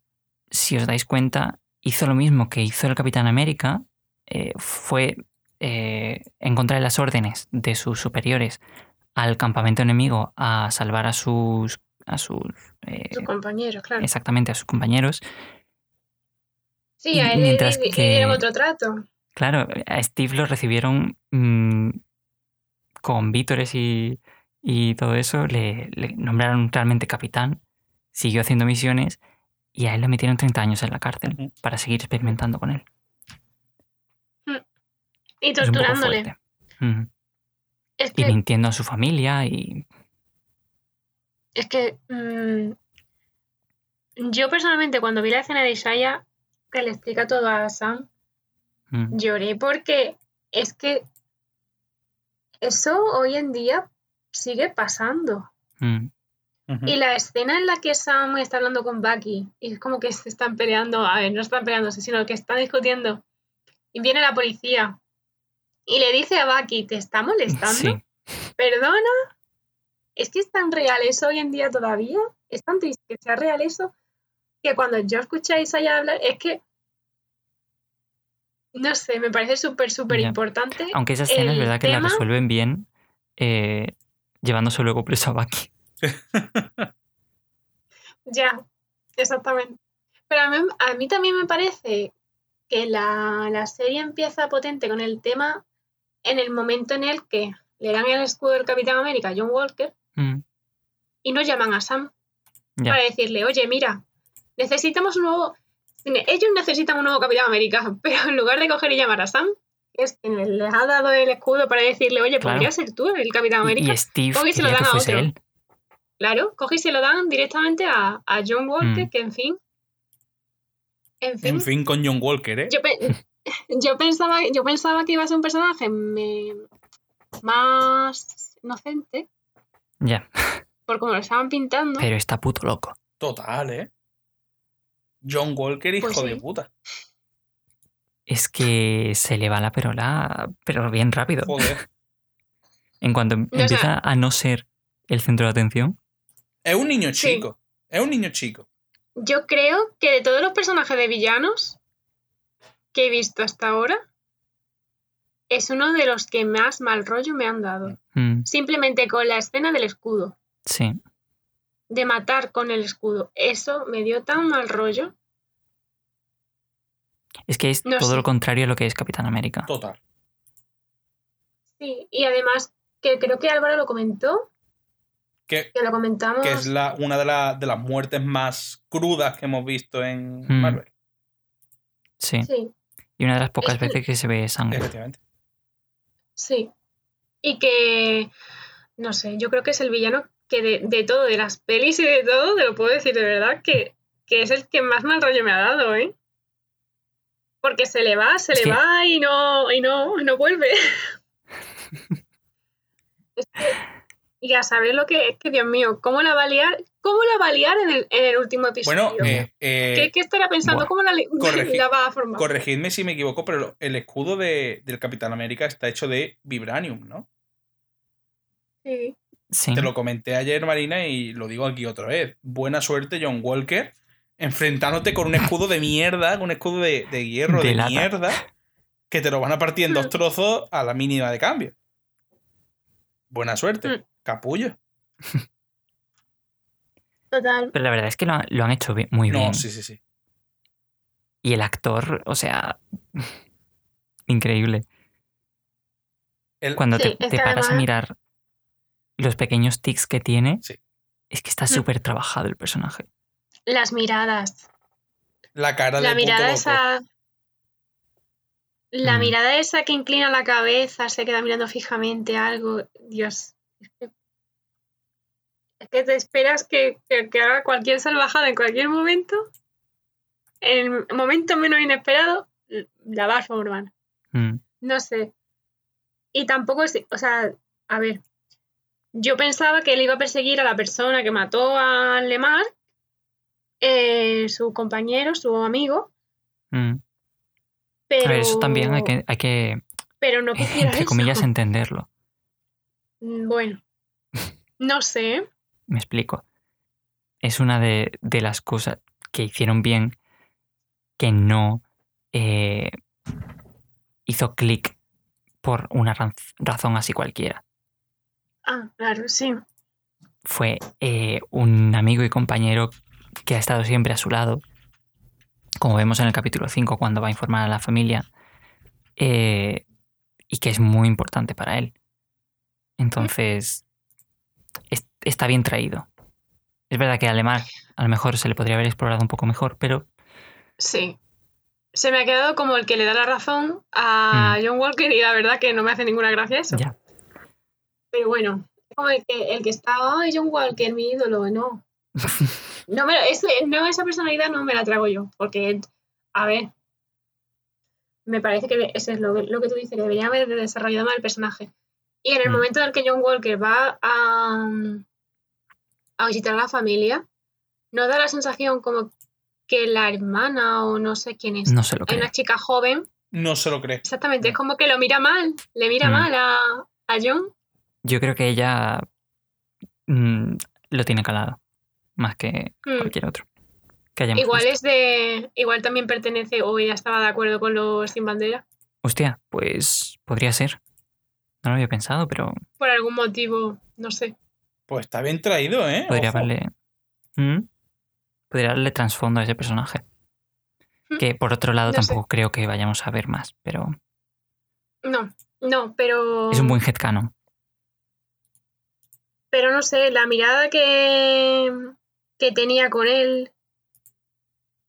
si os dais cuenta, hizo lo mismo que hizo el Capitán América. eh, fue eh, encontrar las órdenes de sus superiores al campamento enemigo a salvar a sus, a sus eh, compañeros claro exactamente a sus compañeros. Sí, Y a él mientras le, le que- dieron otro trato. Claro, a Steve lo recibieron mm, con vítores y, y todo eso, le, le nombraron realmente capitán, siguió haciendo misiones y a él le metieron 30 años en la cárcel para seguir experimentando con él. Y Es un poco torturándole. Y mintiendo a su familia y... es que mm, yo personalmente cuando vi la escena de Isaiah que le explica todo a Sam, mm, lloré porque es que eso hoy en día sigue pasando. mm, Y la escena en la que Sam está hablando con Bucky y es como que se están peleando, a ver, no están peleándose, sino que están discutiendo. Y viene la policía y le dice a Bucky, ¿te está molestando? Sí, ¿Perdona? ¿Es que es tan real eso hoy en día todavía? ¿Es tan triste que sea real eso? Que cuando yo escuché a Isaiah hablar, es que. No sé, me parece súper, súper importante. aunque esa escena es verdad que la resuelven bien eh, llevándose luego preso a Bucky. <laughs> Ya, exactamente. Pero a mí, a mí también me parece que la, la serie empieza potente con el tema en el momento en el que le dan el escudo del Capitán América a John Walker Mm, y no llaman a Sam. Para decirle, oye, mira, necesitamos un nuevo. Ellos necesitan un nuevo Capitán América, <laughs> pero en lugar de coger y llamar a Sam, que es quien les ha dado el escudo para decirle, oye, Claro. podría ser tú el Capitán América. Y Steve se lo que dan a otro. él. Claro, coge y se lo dan directamente a, a John Walker, Mm. que en fin. En fin. En fin, con John Walker, ¿eh? Yo, pe- <laughs> yo pensaba, yo pensaba que iba a ser un personaje me- más inocente, Ya. por como lo estaban pintando. Pero está puto loco. Total, ¿eh? John Walker, hijo Pues sí. de puta. Es que se le va la perola, pero bien rápido. Joder. En cuanto em- sea- empieza a no ser el centro de atención, Es un niño Sí. chico. Es un niño chico. Yo creo que de todos los personajes de villanos que he visto hasta ahora, es uno de los que más mal rollo me han dado. mm, Simplemente con la escena del escudo, sí. de matar con el escudo. Eso me dio tan mal rollo. Es que es No todo sé. lo contrario a lo que es Capitán América. Total. Sí, y además que creo que Álvaro lo comentó, Que, que lo comentamos. que es la, una de, la- de las muertes más crudas que hemos visto en Mm. Marvel. Sí. Sí, Y una de las pocas Es veces que se ve sangre. Efectivamente. sí. Y que, no sé, yo creo que es el villano que de, de todo, de las pelis y de todo, te lo puedo decir de verdad, que, que es el que más mal rollo me ha dado, ¿eh? Porque se le va, se le va y no, y no, no vuelve. <laughs> Es que- y a saber lo que es que, Dios mío, ¿cómo la va a liar? ¿Cómo la va a liar en el, en el último episodio? Bueno, eh, eh, ¿Qué, qué estará pensando? ¿Cómo la, <laughs> la va a formar? corregidme si me equivoco, pero el escudo de- del Capitán América está hecho de Vibranium, ¿no? Sí. Sí. Te lo comenté ayer, Marina, y lo digo aquí otra vez. Buena suerte, John Walker, enfrentándote con un escudo de mierda, con un escudo de, de hierro De de, mierda, que te lo van a partir en dos Mm. trozos a la mínima de cambio. Buena suerte, Mm. Capullo. Total. Pero la verdad es que lo, han- lo han hecho muy No, bien. sí, sí, sí. Y el actor, o sea, <laughs> increíble. El- Cuando Sí, te, te paras a mirar los pequeños tics que tiene, Sí. es que está Mm. súper trabajado el personaje. Las miradas. la cara La de puto mirada loco. esa. La Mm. mirada esa que inclina la cabeza, se queda mirando fijamente algo. Dios. Es que, te esperas que, que- que haga cualquier salvajada en cualquier momento. En el momento menos inesperado, la va a formar. Mm, No sé. Y tampoco es. O sea, a ver. Yo pensaba que él iba a perseguir a la persona que mató a Lemar, eh, su compañero, su amigo, mm. pero. A ver, eso también hay que, hay que Pero no quisiera entre eso. comillas, entenderlo. Mm, Bueno. No sé. <laughs> Me explico. Es una de, de las cosas que hicieron bien que no eh, hizo clic por una razón así cualquiera. Ah, claro, sí. Fue eh, un amigo y compañero que ha estado siempre a su lado, como vemos en el capítulo 5 cuando va a informar a la familia, eh, y que es muy importante para él. Entonces, es- está bien traído. Es verdad que Alemán a lo mejor se le podría haber explorado un poco mejor, pero Sí. Se me ha quedado como el que le da la razón a John Walker y la verdad que no me hace ninguna gracia eso. Mm. ya. Pero bueno, como el que, el que está, ay, John Walker, mi ídolo, no. <laughs> No, me, ese- no, esa personalidad no me la trago yo, porque, a ver, me parece que eso es lo, que- lo que tú dices, que debería haber desarrollado más el personaje. Y en el Mm. momento en el que John Walker va a, a visitar a la familia, no da la sensación como que la hermana o no sé quién es, no se lo creo. una chica joven, No se lo cree. exactamente, es como que lo mira mal, le mira Mm. mal a, a John. Yo creo que ella mm, lo tiene calado, más que Mm. cualquier otro. Que Igual visto. es de. Igual también pertenece o ella estaba de acuerdo con los sin bandera. Hostia, pues podría ser. No lo había pensado, pero Por algún motivo, no sé. Pues está bien traído, ¿eh? podría Ojo. darle. ¿Mm? Podría darle trasfondo a ese personaje. Mm, Que por otro lado no sé. tampoco creo que vayamos a ver más, pero No, no, pero. es un buen headcanon. Pero no sé, la mirada que. que tenía con él.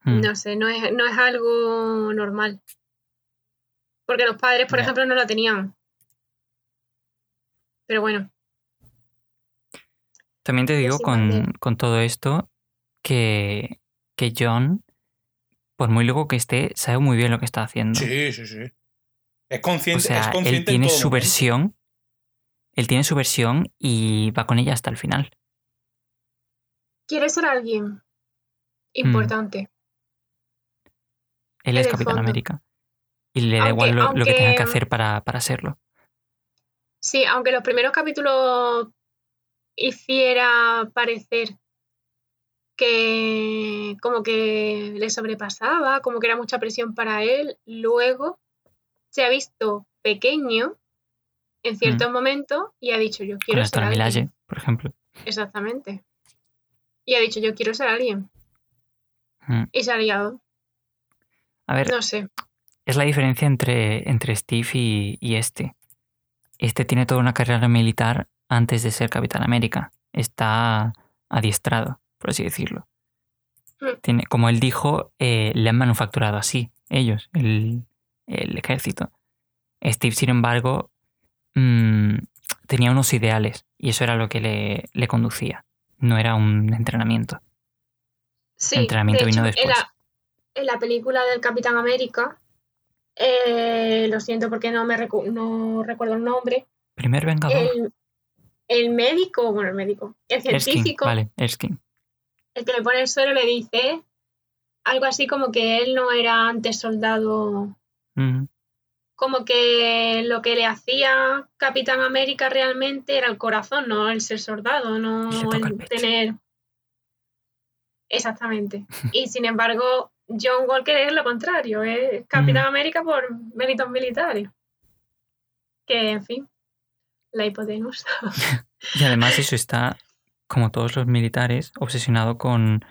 Mm. No sé, no es, no es algo normal. Porque los padres, por ejemplo, no la tenían. Pero bueno, También te digo con, con todo esto que, que John, por muy loco que esté, sabe muy bien lo que está haciendo. Sí, sí, sí. Es o consciente, sea, es él consciente tiene su momento. versión. Él tiene su versión y va con ella hasta el final. quiere ser alguien Mm. importante. Él es Capitán fondo. América. Y le da igual lo, lo que tenga que hacer para, para serlo. Sí, aunque los primeros capítulos hiciera parecer que como que le sobrepasaba, como que era mucha presión para él, luego se ha visto pequeño en ciertos momentos y ha dicho yo quiero ser alguien. Por ejemplo. Exactamente. Y ha dicho yo quiero ser alguien. Mm. Y se ha liado. A ver, No sé. es la diferencia entre, entre Steve y, y este. Este tiene toda una carrera militar antes de ser Capitán América. Está adiestrado, por así decirlo. Mm. Tiene, como él dijo, eh, le han manufacturado así, ellos, el, el ejército. Steve, sin embargo, mm, tenía unos ideales y eso era lo que le, le conducía. No era un entrenamiento. Sí, El entrenamiento de vino hecho, En después. la, en la película del Capitán América, eh, lo siento porque no me recu- no recuerdo el nombre, Primer Vengador. el, el médico, bueno, el médico, el Erskine, científico, vale, Erskine. el que le pone el suelo le dice algo así como que él no era antes soldado, como que lo que le hacía Capitán América realmente era el corazón, no el ser soldado, no el tener... Exactamente. <laughs> Y sin embargo, John Walker es lo contrario, es Capitán Mm. América por méritos militares. Que, en fin, la hipotenusa. <laughs> Y además eso está, como todos los militares, obsesionado con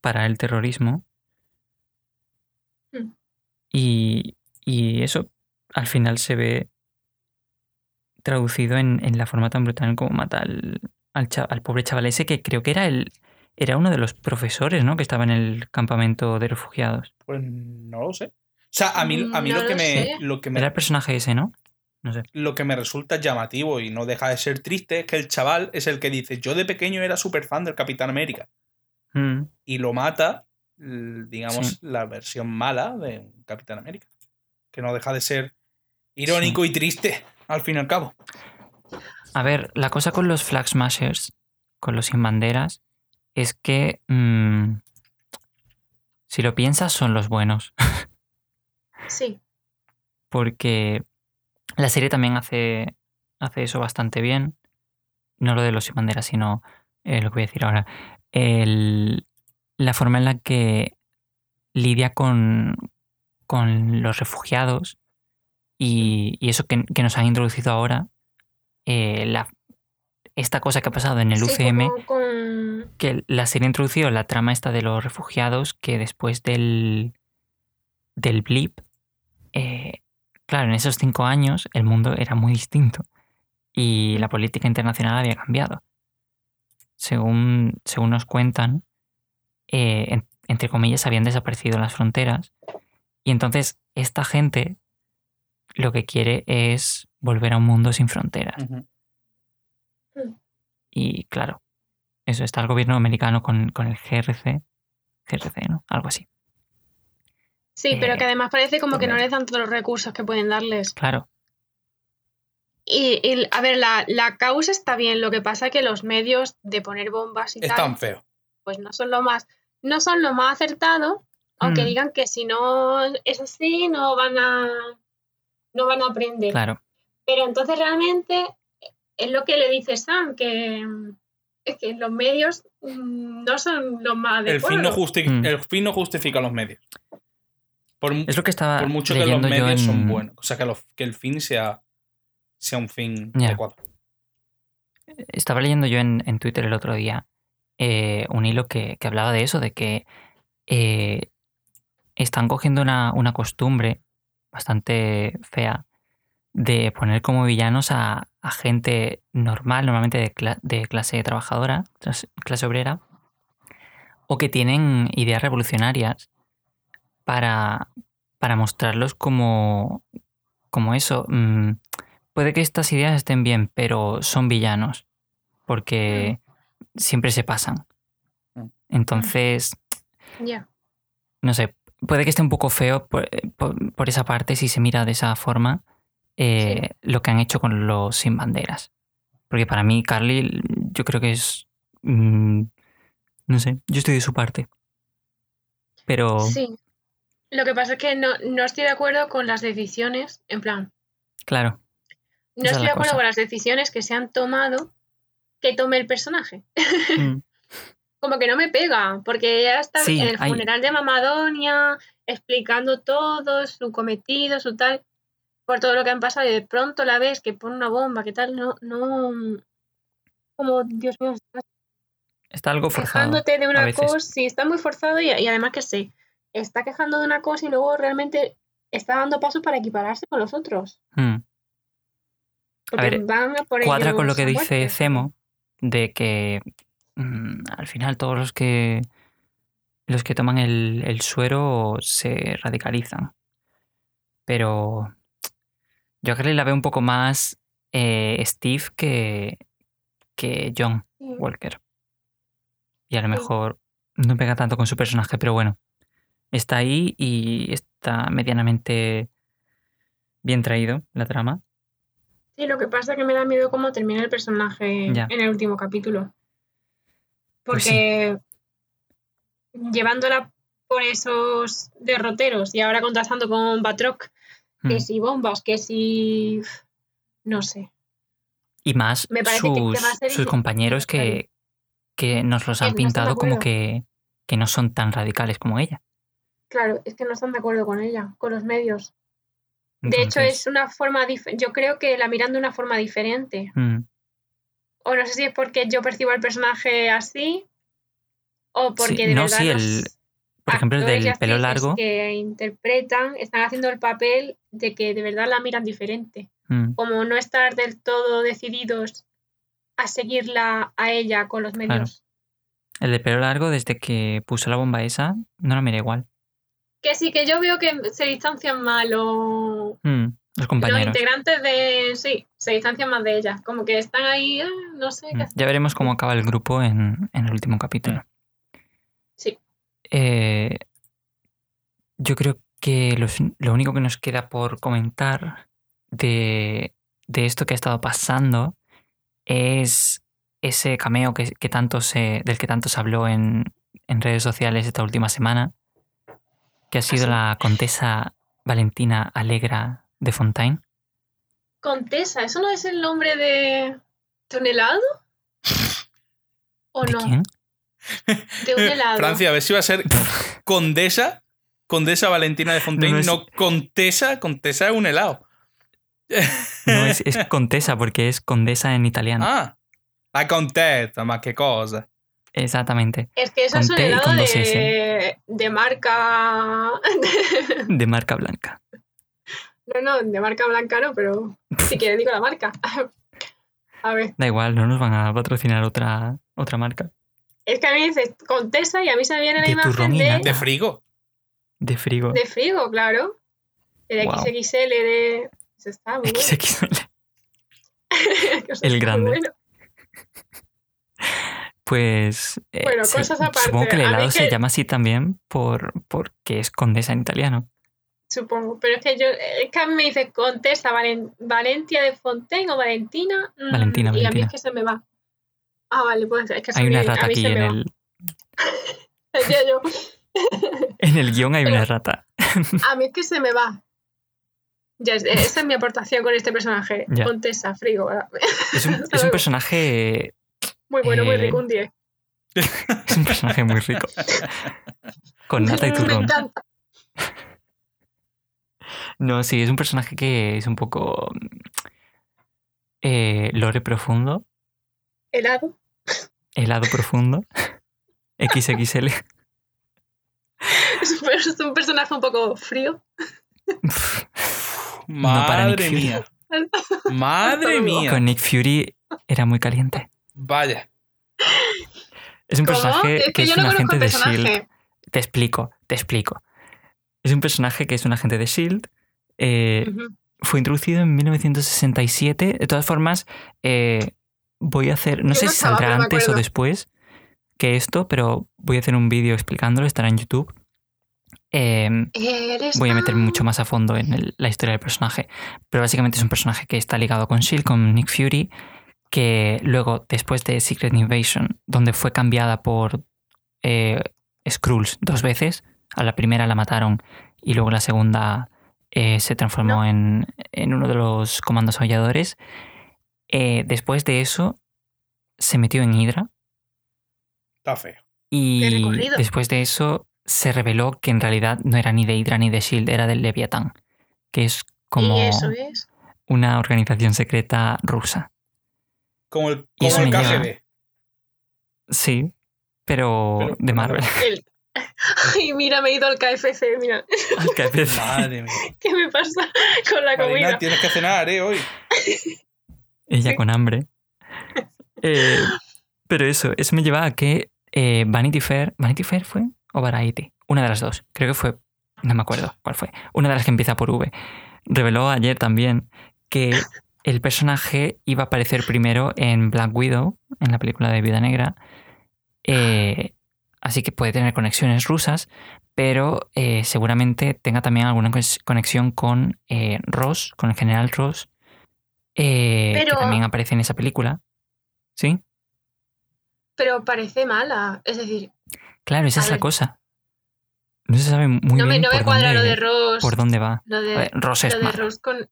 parar el terrorismo. Mm. Y, y eso al final se ve traducido en, en la forma tan brutal como mata al, al, pobre chaval ese que creo que era el era uno de los profesores, ¿no? Que estaba en el campamento de refugiados. Pues no lo sé. O sea, a mí, a mí Mm, No lo, que lo me, sé. lo, que me, Era el personaje ese, ¿no? No sé. lo que me resulta llamativo y no deja de ser triste es que el chaval es el que dice, yo de pequeño era súper fan del Capitán América. Mm, Y lo mata, digamos, Sí. la versión mala de un Capitán América. Que no deja de ser irónico y triste, al fin y al cabo. A ver, la cosa con los Flag Smashers, con los sin banderas, es que mm, si lo piensas son los buenos. <laughs> Sí, Porque la serie también hace, hace eso bastante bien. No lo de los sin banderas, sino eh, lo que voy a decir ahora. El- la forma en la que lidia con, con los refugiados y, y eso que, que nos han introducido ahora. eh, la- esta cosa que ha pasado en el Sí, UCM con... que la serie ha introducido la trama esta de los refugiados que después del, del blip, eh, claro, en esos cinco años el mundo era muy distinto y la política internacional había cambiado. Según, según nos cuentan, eh, en- entre comillas, habían desaparecido las fronteras y entonces esta gente lo que quiere es volver a un mundo sin fronteras. Y claro, eso está el gobierno americano con, con el GRC, GRC, ¿no? Algo así. Sí, pero Eh, que además parece como que no les dan todos los recursos que pueden darles. Claro, Y, y, a ver, la, la causa está bien, lo que pasa es que los medios de poner bombas y Es tal, tan feo. pues no son lo más, no son lo más acertado, aunque Mm. digan que si no es así, no van a no van a aprender. claro. Pero entonces realmente es lo que le dice Sam, que es que los medios mm, no son los más El fin, no adecuados. justi- Mm. el fin no justifica los medios. Por, Es lo que estaba por mucho que los medios son en- buenos. O sea, que, los- que el fin sea, sea un fin adecuado. Estaba leyendo yo en, en Twitter el otro día eh, un hilo que, que hablaba de eso, de que eh, están cogiendo una, una costumbre bastante fea de poner como villanos a, a gente normal, normalmente de, de clase trabajadora, clase obrera, o que tienen ideas revolucionarias para, para mostrarlos como, como eso. mm, puede que estas ideas estén bien, pero son villanos, porque siempre se pasan. Mm. Entonces, no sé, puede que esté un poco feo por, por- por esa parte si se mira de esa forma eh, lo que han hecho con los sin banderas. Porque para mí, Carly, yo creo que es... mm, no sé, yo estoy de su parte. Pero, Sí. Lo que pasa es que no, no estoy de acuerdo con las decisiones, en plan, claro, no estoy de acuerdo cosa. con las decisiones que se han tomado que tome el personaje. mm, <laughs> Como que no me pega, porque ella está Sí, en el hay- funeral de Mamadonia explicando todo, su cometido, su tal, por todo lo que han pasado, y de pronto la ves que pone una bomba, que tal, no, no, como, Dios mío, estás está algo forzado. quejándote de a una cosa, sí, está muy forzado y, y además que sí, está quejando de una cosa y luego realmente está dando pasos para equipararse con los otros. Mm. Porque ver, van a por cuadra con lo que a dice. Cemo de que mm, al final todos los que los que toman el, el suero se radicalizan. Pero yo creo que la veo un poco más eh, Steve que, que John. Walker. Y a lo mejor no pega tanto con su personaje, pero bueno, está ahí y está medianamente bien traído la trama. Sí, lo que pasa es que me da miedo cómo termina el personaje Ya. en el último capítulo. Pues Porque llevándola por esos derroteros y ahora contrastando con Batroc, Mm. que si bombas, que si... no sé. Y más Me que- sus, ser sus compañeros que, que nos los han pintado como que, que no son tan radicales como ella. Claro, es que no están de acuerdo con ella, con los medios. De hecho, es una forma. Yo creo que la miran de una forma diferente. mm, O no sé si es porque yo percibo al personaje así, o porque Sí, de no, verdad sí, el- por ejemplo, el del pelo largo. que interpretan están haciendo el papel de que de verdad la miran diferente. mm, Como no estar del todo decididos a seguirla a ella con los medios. el del pelo largo, desde que puso la bomba esa, no la mira igual. Que sí, que yo veo que se distancian más los, Mm, los los compañeros. integrantes de. Sí, se distancian más de ella. Como que están ahí, ah, no sé qué Mm, hacer. Ya veremos cómo acaba el grupo en, en el último capítulo. Eh, yo creo que los- lo único que nos queda por comentar de, de esto que ha estado pasando es ese cameo que, que tanto se, del que tanto se habló en, en redes sociales esta última semana, que ha sido la contesa Valentina Alegra de Fontaine. Contesa, ¿eso no es el nombre de. helado? ¿O ¿De no? quién? De un helado. Francia, a ver si va a ser condesa, condesa Valentina de Fontaine, No, no, no es- contesa, contesa es un helado. No, es, es <laughs> contesa porque es condesa en italiano. Ah, la contesa, ma che cosa. Exactamente. Es que eso es un helado de marca. <laughs> De marca blanca. no, no, de marca blanca no, pero si quieres digo la marca. <laughs> A ver, Da igual, no nos van a patrocinar otra, otra marca. Es que a mí dices Contesa y a mí se me viene la De imagen de. De frigo. De frigo. de frigo, claro. El. XXL de. Eso está muy. XXL. <laughs> El grande. bueno. Pues. eh, Bueno, se- cosas aparte. Supongo que el helado se que- llama así también por, porque es condesa en italiano. Supongo. Pero es que yo. Es que a mí me dice Contesa Valen- Valentia de Fontaine o Valentina. mm, Valentina, Y a mí es que se me va. Ah, vale, pues es que Hay una rata aquí me en el. <laughs> Yo. <laughs> En el guion hay Pero- una rata. A mí es que se me va. Ya, es- esa es mi aportación con este personaje. <laughs> Ya. Contesa, frigo. Es un, es un personaje. Muy bueno, muy Eh, rico, un 10. Es un personaje muy rico. Con nata y Me turrón. encanta. No, sí, es un personaje que es un poco. eh, lore profundo. Helado. helado profundo. <laughs> XXL. Es un, es un personaje un poco frío. <laughs> No para Nick Madre Fury. mía. Madre mía. Con Nick Fury era muy caliente. Vaya. Es un ¿Cómo? personaje Es que, que es un agente de Shield. Te explico, te explico. Es un personaje que es un agente de Shield. eh, Ujú. fue introducido en 1967. De todas formas, eh, voy a hacer. No Yo sé no si estaba, saldrá antes o después que esto, pero voy a hacer un vídeo explicándolo. Estará en YouTube. Eh, Eres voy a meterme tan- mucho más a fondo en el- la historia del personaje. Pero básicamente es un personaje que está ligado con Shield, con Nick Fury, que luego, después de Secret Invasion, donde fue cambiada por eh, Skrulls dos veces, a la primera la mataron y luego la segunda eh, se transformó en, en uno de los comandos aulladores. Eh, después de eso, se metió en Hydra Está feo. y después de eso se reveló que en realidad no era ni de Hydra ni de Shield, era del Leviatán, que es como Y eso es. una organización secreta rusa. Como el, Y eso como el me lleva- KGB. Sí, pero, Pero- de Marvel. El... <laughs> Ay, mira, me he ido al KFC, mira. Al KFC. Madre mía. <laughs> ¿Qué me pasa con la Marina, comida? tienes que cenar, ¿eh? Hoy. <laughs> Ella con hambre. Eh, pero eso, eso me lleva a que eh, Vanity Fair. ¿Vanity Fair fue? ¿O Variety? Una de las dos. Creo que fue. No me acuerdo cuál fue. Una de las que empieza por V. Reveló ayer también que el personaje iba a aparecer primero en Black Widow, en la película de Vida Negra. Eh, así que puede tener conexiones rusas, pero eh, seguramente tenga también alguna conexión con eh, Ross, con el general Ross, eh, Pero- que también aparece en esa película. ¿Sí? Pero parece mala. Es decir, Claro, esa es la cosa. No se sabe muy no me, bien no me por, cuadra lo dónde, de Ross. por dónde va. Lo de, ver, Ross es lo de malo. Ross con.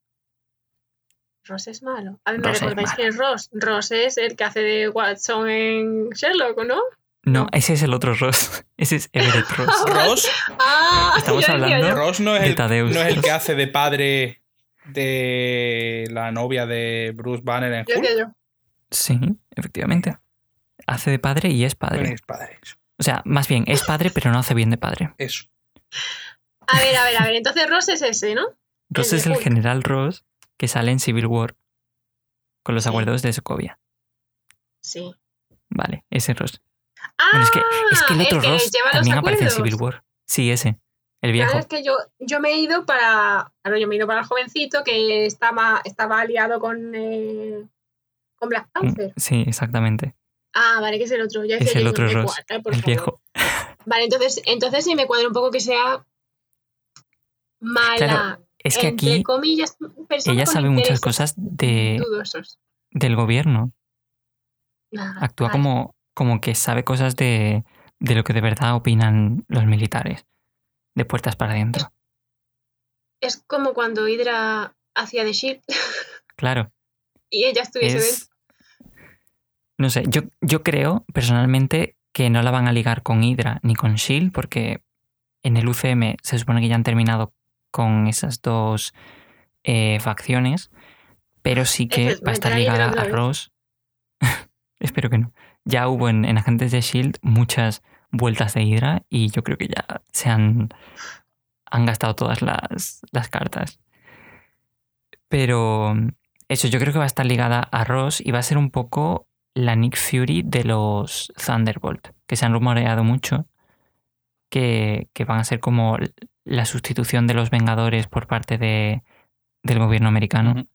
Ross es malo. A ver, ¿me Ross recordáis malo. quién es Ross? Ross es el que hace de Watson en Sherlock, ¿o no? No, ese es el otro Ross. <laughs> Ese es Everett <laughs> Ross. Ross, Ah, Estamos decía hablando yo. Ross no es, de el, Tadeusz no es el que hace de padre de la novia de Bruce Banner en Hulk. decía yo. Sí, efectivamente. Hace de padre y es padre. Bueno, es padre. Eso. O sea, más bien, es padre, pero no hace bien de padre. Eso. A ver, a ver, a ver. Entonces Ross es ese, ¿no? Ross es el Hulk. general Ross que sale en Civil War con los Sí. acuerdos de Sokovia. Sí. Vale, ese Ross. Ah, Bueno, es que, es que el otro que Ross también aparece en. Civil War. Sí, ese. El Claro, viejo. es que yo, yo me he ido para. Claro, yo me he ido para el jovencito que estaba, estaba aliado con, eh, con Black Panther. Sí, exactamente. Ah, vale, que es el otro. Ya Es el otro no Ross, cuadra, por el favor. viejo. <laughs> Vale, entonces, entonces sí me cuadra un poco que sea mala. Claro, Es que entre aquí comillas, ella sabe muchas cosas de, dudosos. del gobierno. Ah, Actúa vale. como, como que sabe cosas de, de lo que de verdad opinan los militares. De puertas para adentro. Es como cuando Hydra hacía de Shield <laughs> Claro. y ella estuviese Es. No sé, yo, yo creo personalmente que no la van a ligar con Hydra ni con Shield, porque en el UCM se supone que ya han terminado con esas dos eh, facciones, pero sí que va a estar ligada a. Ross. <laughs> Espero que no. Ya hubo en, en Agentes de Shield muchas vueltas de Hydra y yo creo que ya se han, han gastado todas las, las cartas. Pero eso, yo creo que va a estar ligada a Ross y va a ser un poco la Nick Fury de los Thunderbolt, que se han rumoreado mucho, que, que van a ser como la sustitución de los Vengadores por parte de, del gobierno americano.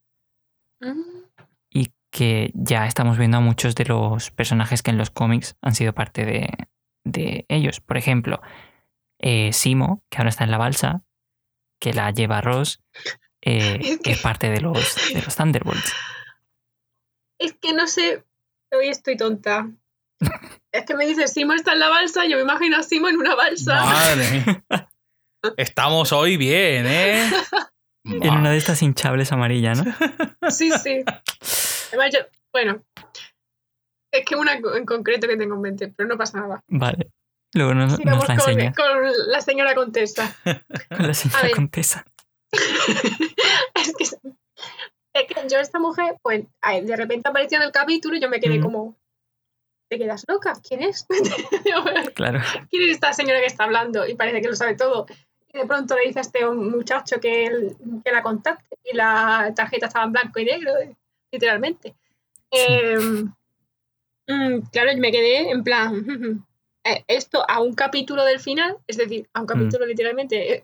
Mm, y que ya estamos viendo a muchos de los personajes que en los cómics han sido parte de, de ellos. Por ejemplo, eh, Simo, que ahora está en la balsa, que la lleva Ross, eh, <laughs> Es que- es parte de los, de los Thunderbolts. Es que no sé. Hoy estoy tonta. Es que me dices, Simo está en la balsa, yo me imagino a Simo en una balsa. Madre. <laughs> Estamos hoy bien, ¿eh? En una de estas hinchables amarillas, ¿no? Sí, sí. Además, yo, bueno, es que una en concreto que tengo en mente, pero no pasa nada. Vale. Luego nos, Sigamos nos la con, enseña con la señora Contessa. <laughs> con la señora. Contesa. <laughs> es, que, es que yo, esta mujer, pues de repente apareció en el capítulo y yo me quedé Mm. como, ¿te quedas loca? ¿Quién es? <laughs> Claro. ¿Quién es esta señora que está hablando? Y parece que lo sabe todo. Y de pronto le dice a este muchacho que, él- que la contacte y la tarjeta estaba en blanco y negro, literalmente. Sí. Em, Mm, claro, me quedé en plan. <laughs> eh, Esto a un capítulo del final, es decir, a un capítulo literalmente.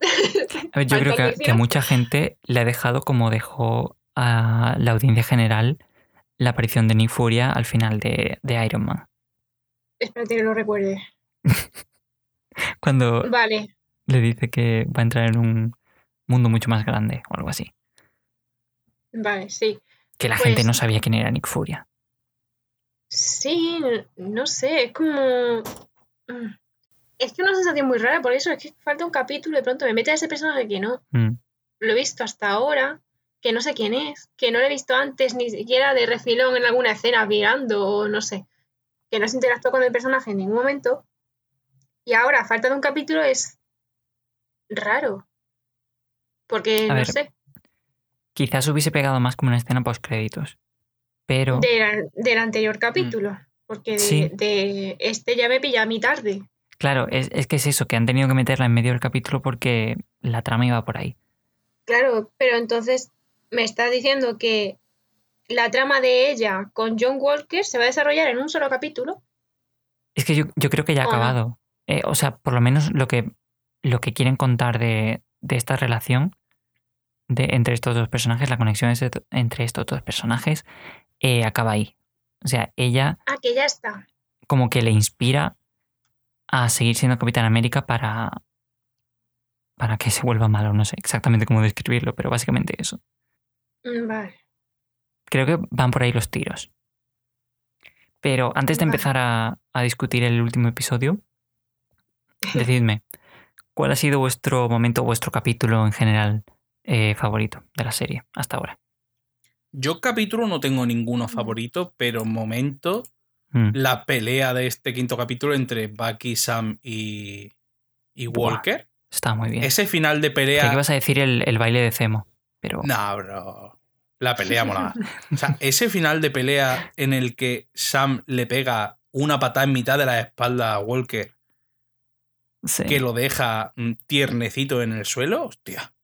A ver, yo <laughs> creo que, que mucha gente le ha dejado como dejó a la audiencia general la aparición de Nick Furia al final de, de Iron Man. Espérate que lo recuerde. <laughs> Cuando Vale, le dice que va a entrar en un mundo mucho más grande o algo así. vale, sí. Que la Pues- gente no sabía quién era Nick Furia. Sí, no sé, es como. mm, Es que una sensación muy rara, por eso es que falta un capítulo y de pronto me mete a ese personaje que no Mm, lo he visto hasta ahora, que no sé quién es, que no lo he visto antes ni siquiera de refilón en alguna escena mirando o no sé, que no se interactuó con el personaje en ningún momento. Y ahora, falta de un capítulo, es raro. Porque, A no ver, sé, Quizás hubiese pegado más como una escena post créditos. Pero del, del anterior capítulo. Porque de, Mm. Sí. de este ya me pilla a mi tarde. claro, es, es que es eso, que han tenido que meterla en medio del capítulo porque la trama iba por ahí. Claro, pero entonces me estás diciendo que la trama de ella con John Walker se va a desarrollar en un solo capítulo. Es que yo, yo creo que ya ha acabado. Eh, o sea, por lo menos lo que, lo que quieren contar de, de esta relación de, entre estos dos personajes, la conexión entre estos dos personajes, eh, acaba ahí. O sea, ella Ah, que ya está. como que le inspira a seguir siendo Capitán América para, para que se vuelva malo. No sé exactamente cómo describirlo, pero básicamente eso. Mm, Vale. Creo que van por ahí los tiros. Pero antes de Vale. empezar a, a discutir el último episodio, decidme, ¿cuál ha sido vuestro momento, vuestro capítulo en general eh, favorito de la serie hasta ahora? Yo capítulo no tengo ninguno favorito, pero momento, Mm, la pelea de este quinto capítulo entre Bucky, Sam y, y Buah, Walker. está muy bien. Ese final de Creí pelea... que ibas a decir el, el baile de Zemo, pero No, bro. La pelea molaba. O sea, ese final de pelea en el que Sam le pega una patada en mitad de la espalda a Walker sí, que lo deja mm, tiernecito en el suelo, hostia.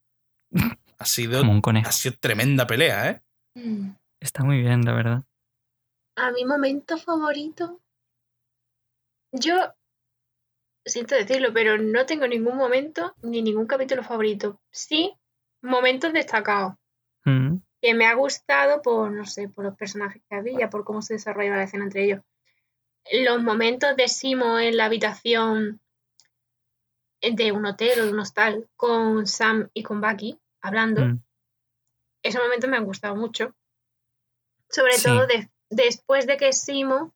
<laughs> Ha sido, como un conejo. ha sido tremenda pelea, ¿eh? Mm. Está muy bien, la verdad. A mi momento favorito. Yo siento decirlo, pero no tengo ningún momento ni ningún capítulo favorito. Sí, momentos destacados. Mm, Que me ha gustado por, no sé, por los personajes que había, por cómo se desarrollaba la escena entre ellos. Los momentos de Simo en la habitación de un hotel o de un hostal con Sam y con Bucky hablando. mm. Esos momentos me han gustado mucho. Sobre Sí. todo de- después de que Simo,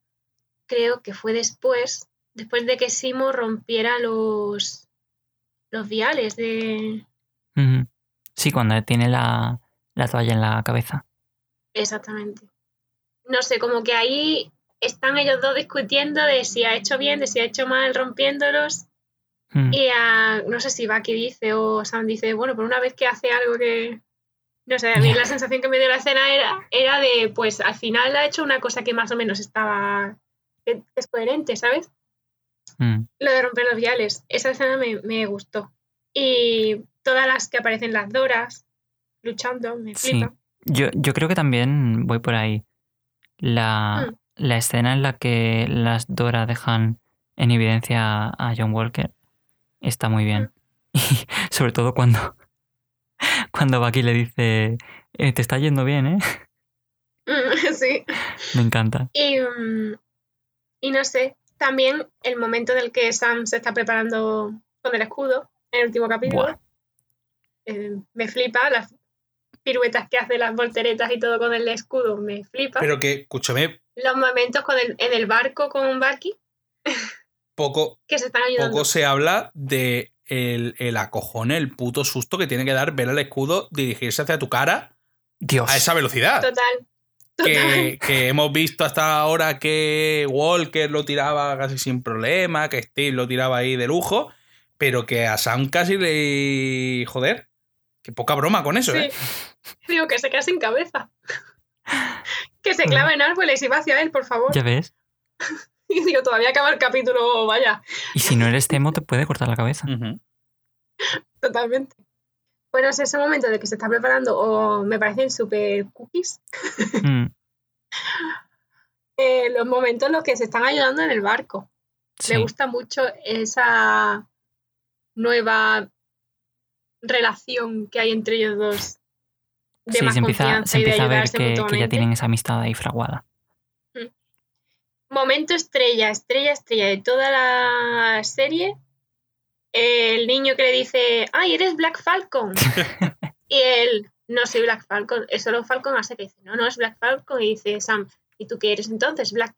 creo que fue después, después de que Simo rompiera los, los viales de... Sí, cuando tiene la, la toalla en la cabeza. Exactamente. No sé, como que ahí están ellos dos discutiendo de si ha hecho bien, de si ha hecho mal rompiéndolos. Y a- no sé si Bucky dice o Sam dice, bueno, por una vez que hace algo que... No sé, a mí la sensación que me dio la escena era, era de, pues al final ha hecho una cosa que más o menos estaba... que es coherente, ¿sabes? mm. Lo de romper los viales. Esa escena me, me gustó. Y todas las que aparecen las Doras luchando, me Sí. flipa. Yo, yo creo que también voy por ahí. La, Mm. la escena en la que las Dora dejan en evidencia a John Walker está muy bien. Y <laughs> sobre todo cuando, cuando Bucky le dice, "Eh, te está yendo bien, ¿eh? <laughs> sí. Me encanta. Y, mm, y no sé, también el momento en el que Sam se está preparando con el escudo, en el último capítulo, eh, me flipa, las piruetas que hace, las volteretas y todo con el escudo, me flipa. Pero que, escúchame, Los momentos con el- en el barco con Bucky, poco, que se están ayudando. poco se habla de el, el acojone, el puto susto que tiene que dar ver al escudo dirigirse hacia tu cara Dios. a esa velocidad. Total. Total. que, que hemos visto hasta ahora que Walker lo tiraba casi sin problema, que Steve lo tiraba ahí de lujo, pero que a Sam casi le... Joder, qué poca broma con eso, Sí. ¿eh? Digo que se queda sin cabeza. que se clava en árboles y va hacia él, por favor. ¿Ya ves? <laughs> Y digo, todavía acaba el capítulo, vaya. Y si no eres Temo, te puede cortar la cabeza. Totalmente. Bueno, es ese momento de que se está preparando, o me parecen súper cookies, Mm, <laughs> eh, los momentos en los que se están ayudando en el barco. Sí, Me gusta mucho esa nueva relación que hay entre ellos dos. De sí, más se empieza, confianza se y de empieza a ver ayudarse que, que ya mutuamente. tienen esa amistad ahí fraguada. Momento estrella, estrella, estrella de toda la serie. El niño que le dice, ¡ay, eres Black Falcon! <laughs> y él, no soy Black Falcon, es solo Falcon hace que dice, no, no es Black Falcon. Y dice, Sam, ¿y tú qué eres entonces? Black.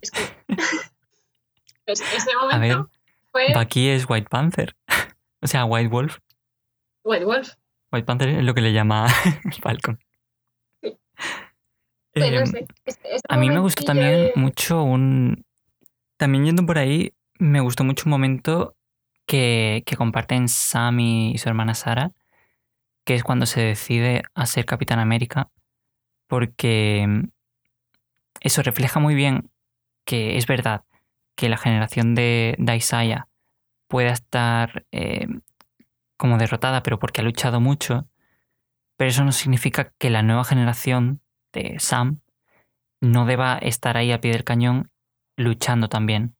Es que. <laughs> pues ese A ver, momento fue Bucky es White Panther. <laughs> o sea, White Wolf. White Wolf. White Panther es lo que le llama Falcon. Sí. Pero este- este A mí me gustó también mucho un... También yendo por ahí, me gustó mucho un momento que, que comparten Sam y su hermana Sara, que es cuando se decide a ser Capitán América, porque mm, eso refleja muy bien que es verdad que la generación de, de Isaiah pueda estar eh, como derrotada, pero porque ha luchado mucho, pero eso no significa que la nueva generación de Sam no deba estar ahí a pie del cañón luchando también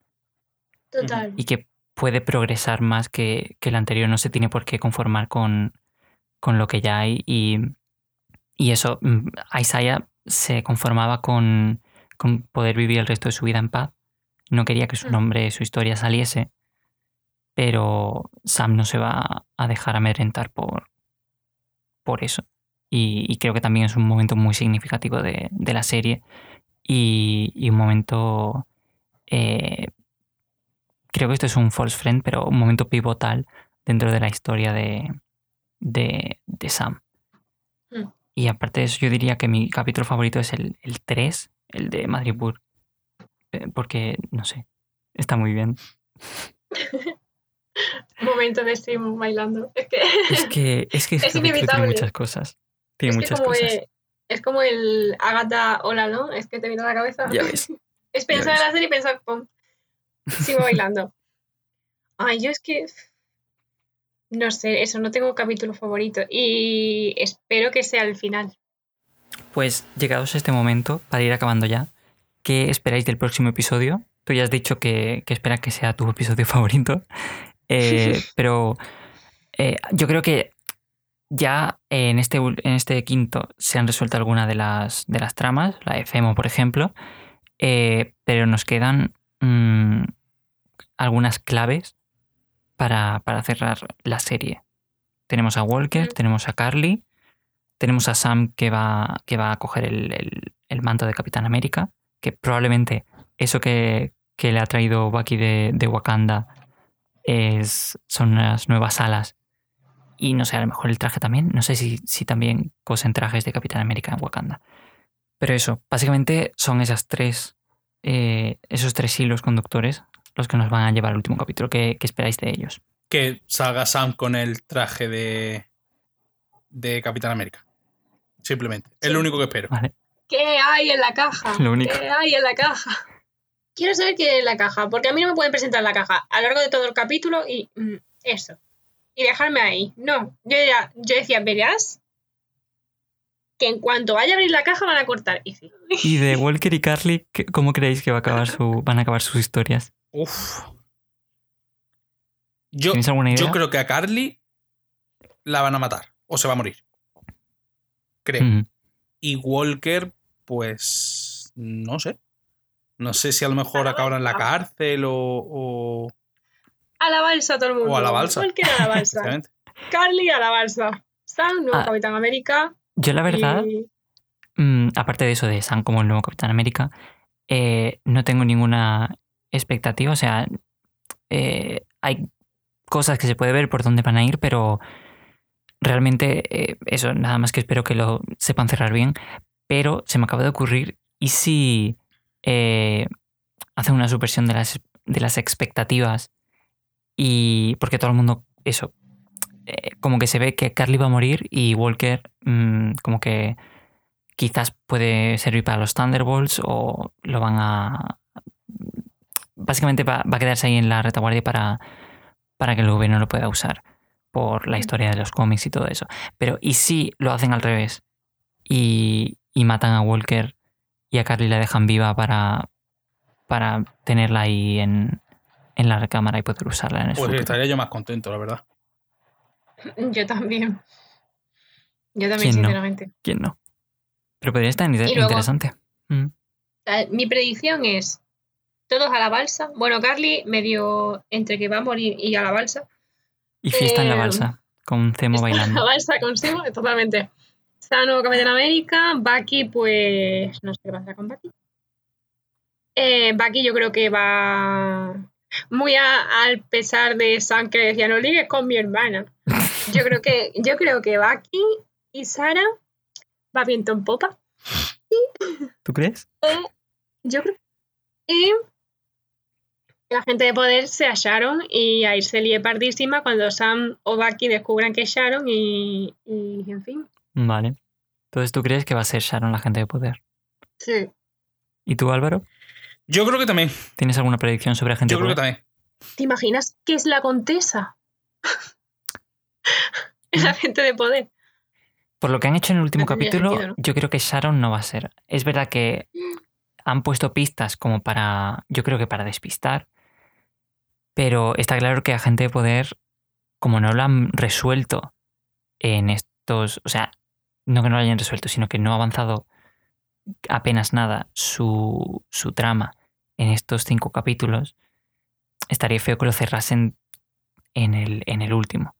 Total. y que puede progresar más que, que el anterior, no se tiene por qué conformar con, con lo que ya hay y, y eso, mm, Isaiah se conformaba con, con poder vivir el resto de su vida en paz, no quería que su Mm. nombre, su historia saliese, pero Sam no se va a dejar amedrentar por, por eso. Y, y creo que también es un momento muy significativo de, de la serie y, y un momento... eh, creo que esto es un false friend, pero un momento pivotal dentro de la historia de, de, de Sam. Mm. Y aparte de eso, yo diría que mi capítulo favorito es el, el 3, el de Madripoor. Eh, Porque, no sé, está muy bien. <laughs> Momento de stream bailando. Es que Es que, es que <laughs> Es capítulo inevitable. tiene muchas cosas. Tiene es, muchas como, cosas. eh, es como el Agatha Hola, ¿no? Es que te viene a la cabeza. Ya <laughs> ves. Es pensar en la serie y pensar, pum, sigo bailando. <laughs> Ay, yo es que. No sé, eso, no tengo capítulo favorito. Y espero que sea el final. Pues llegados a este momento, para ir acabando ya, ¿qué esperáis del próximo episodio? Tú ya has dicho que, que esperas que sea tu episodio <laughs> favorito, eh, pero eh, yo creo que ya en este, en este quinto se han resuelto algunas de las, de las tramas, la de Femo, por ejemplo, eh, pero nos quedan mm, algunas claves para, para cerrar la serie. Tenemos a Walker, tenemos a Carly, tenemos a Sam que va, que va a coger el, el- el manto de Capitán América, que probablemente eso que, que le ha traído Bucky de, de Wakanda es, son unas nuevas alas. Y no sé, a lo mejor el traje también. No sé si, si también cosen trajes de Capitán América en Wakanda. Pero eso, básicamente son esas tres, eh, esos tres hilos conductores los que nos van a llevar al último capítulo. ¿Qué, qué esperáis de ellos? Que salga Sam con el traje de, de Capitán América. Simplemente. Es lo único que espero. ¿Vale? ¿Qué hay en la caja? Lo único. ¿Qué hay en la caja? Quiero saber qué hay en la caja, porque a mí no me pueden presentar la caja a lo largo de todo el capítulo y mm, eso. Y dejarme ahí. No, yo, ya- yo decía, verás que en cuanto vaya a abrir la caja van a cortar. Y sí. Y de Walker y Carly, ¿qué- ¿cómo creéis que va a acabar su, van a acabar sus historias? Uf. Yo, ¿Tenéis alguna idea? yo creo que a Carly la van a matar. O se va a morir. Creo. Y Walker, pues. No sé. No sé si a lo mejor acabará en la cárcel o. o- A la balsa todo el mundo. O a la balsa. Cualquiera a la balsa. Carly a la balsa. Sam, nuevo Ah. Capitán América. Yo la verdad, y- mm, aparte de eso de Sam como el nuevo Capitán América, eh, no tengo ninguna expectativa. O sea, eh, hay cosas que se puede ver por dónde van a ir, pero realmente eh, eso, nada más que espero que lo sepan cerrar bien. Pero se me acaba de ocurrir, ¿y si eh, hacen una subversión de las, de las expectativas? Y porque todo el mundo, eso, eh, como que se ve que Carly va a morir y Walker mm, como que quizás puede servir para los Thunderbolts o lo van a... Básicamente va, va a quedarse ahí en la retaguardia para, para que el gobierno lo pueda usar por la historia de los cómics y todo eso. Pero ¿y si lo hacen al revés? Y, y matan a Walker y a Carly la dejan viva para, para tenerla ahí en, en la recámara y poder usarla en el Pues futuro. estaría yo más contento, la verdad. <laughs> Yo también. Yo también, ¿Quién no? sinceramente. ¿Quién no? Pero podría estar inter- luego- interesante. Mm. Eh, Mi predicción es todos a la balsa. Bueno, Carly medio entre que va a morir y a la balsa. Y fiesta en la Eh, balsa, con Cemo La bailando. balsa consigo, totalmente. Sano Capitán América. Bucky, pues no sé qué pasará con Bucky. Eh, Bucky yo creo que va muy a- al pesar de Sam que decía no ligues con mi hermana. Yo creo que yo creo que Bucky y Sara va viento en popa. ¿Tú crees? <laughs> Yo creo y la gente de poder sea Sharon y a irse líe pardísima cuando Sam o Bucky descubran que es Sharon y, y en fin. Vale. Entonces, ¿tú crees que va a ser Sharon la gente de poder? Sí. ¿Y tú, Álvaro? Yo creo que también. ¿Tienes alguna predicción sobre agente Yo creo que también. ¿Te imaginas que es la contesa? <laughs> la gente de poder. Por lo que han hecho en el último No capítulo, sentido, ¿no? yo creo que Sharon no va a ser. Es verdad que han puesto pistas como para, yo creo que para despistar, pero está claro que agente de poder, como no lo han resuelto en estos, o sea, no que no lo hayan resuelto, sino que no ha avanzado apenas nada su, su trama en estos cinco capítulos, estaría feo que lo cerrasen en el, en el último.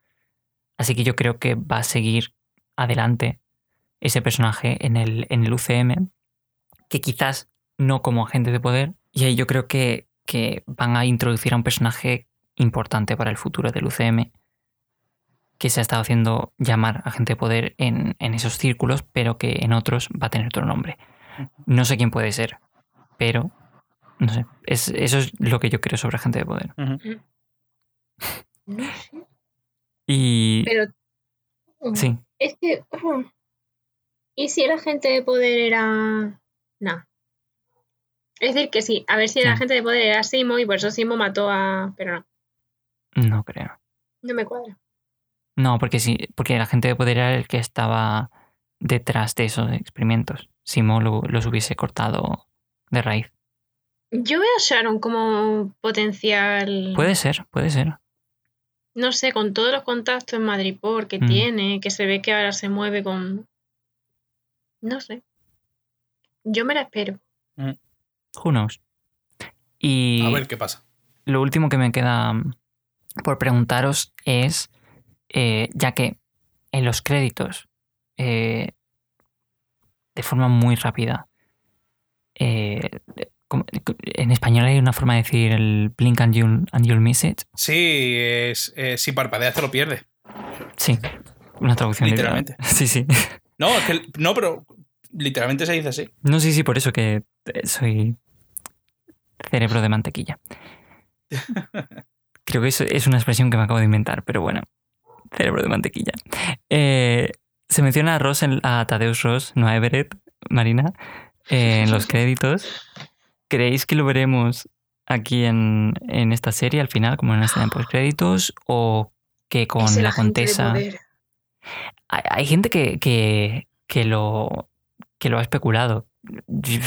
Así que yo creo que va a seguir adelante ese personaje en el, en el UCM, que quizás no como agente de poder, y ahí yo creo que, que van a introducir a un personaje importante para el futuro del UCM, que se ha estado haciendo llamar agente de poder en, en esos círculos, pero que en otros va a tener otro nombre. No sé quién puede ser, pero no sé. Es, eso es lo que yo creo sobre agente de poder. Ujú. No sé. Y Pero. sí, Es que. um, ¿Y si la gente de poder era. No. Es decir, que sí. A ver si la gente de poder era Simo y por eso Simo mató a. Pero no. no creo. No me cuadra. No, porque sí, porque la gente de poder era el que estaba detrás de esos experimentos. Simo lo- los hubiese cortado de raíz. Yo veo a Sharon como potencial. Puede ser, puede ser. No sé, con todos los contactos en Madrid por que Mm. tiene, que se ve que ahora se mueve con. No sé. Yo me la espero. Who knows. Y A ver qué pasa. lo último que me queda mm, por preguntaros es, eh, ya que en los créditos, eh, de forma muy rápida, eh, en español hay una forma de decir el blink and you'll, and you'll miss it. Sí, es, eh, si parpadeas te lo pierdes. Sí, una traducción literal. Literalmente. <laughs> Sí, sí. No, es que, no, pero literalmente se dice así. No, sí, sí, por eso que eh, soy cerebro de mantequilla. <laughs> Creo que eso es una expresión que me acabo de inventar, pero bueno, cerebro de mantequilla. Eh, se menciona a Ross, en- a Tadeusz Ross, no a Everett, Marina, eh, en los créditos. ¿Creéis que lo veremos aquí en, en esta serie al final, como en una escena post créditos, o que con Es la de contesa? Hay, hay gente que, que, que lo, que lo ha especulado. Yo,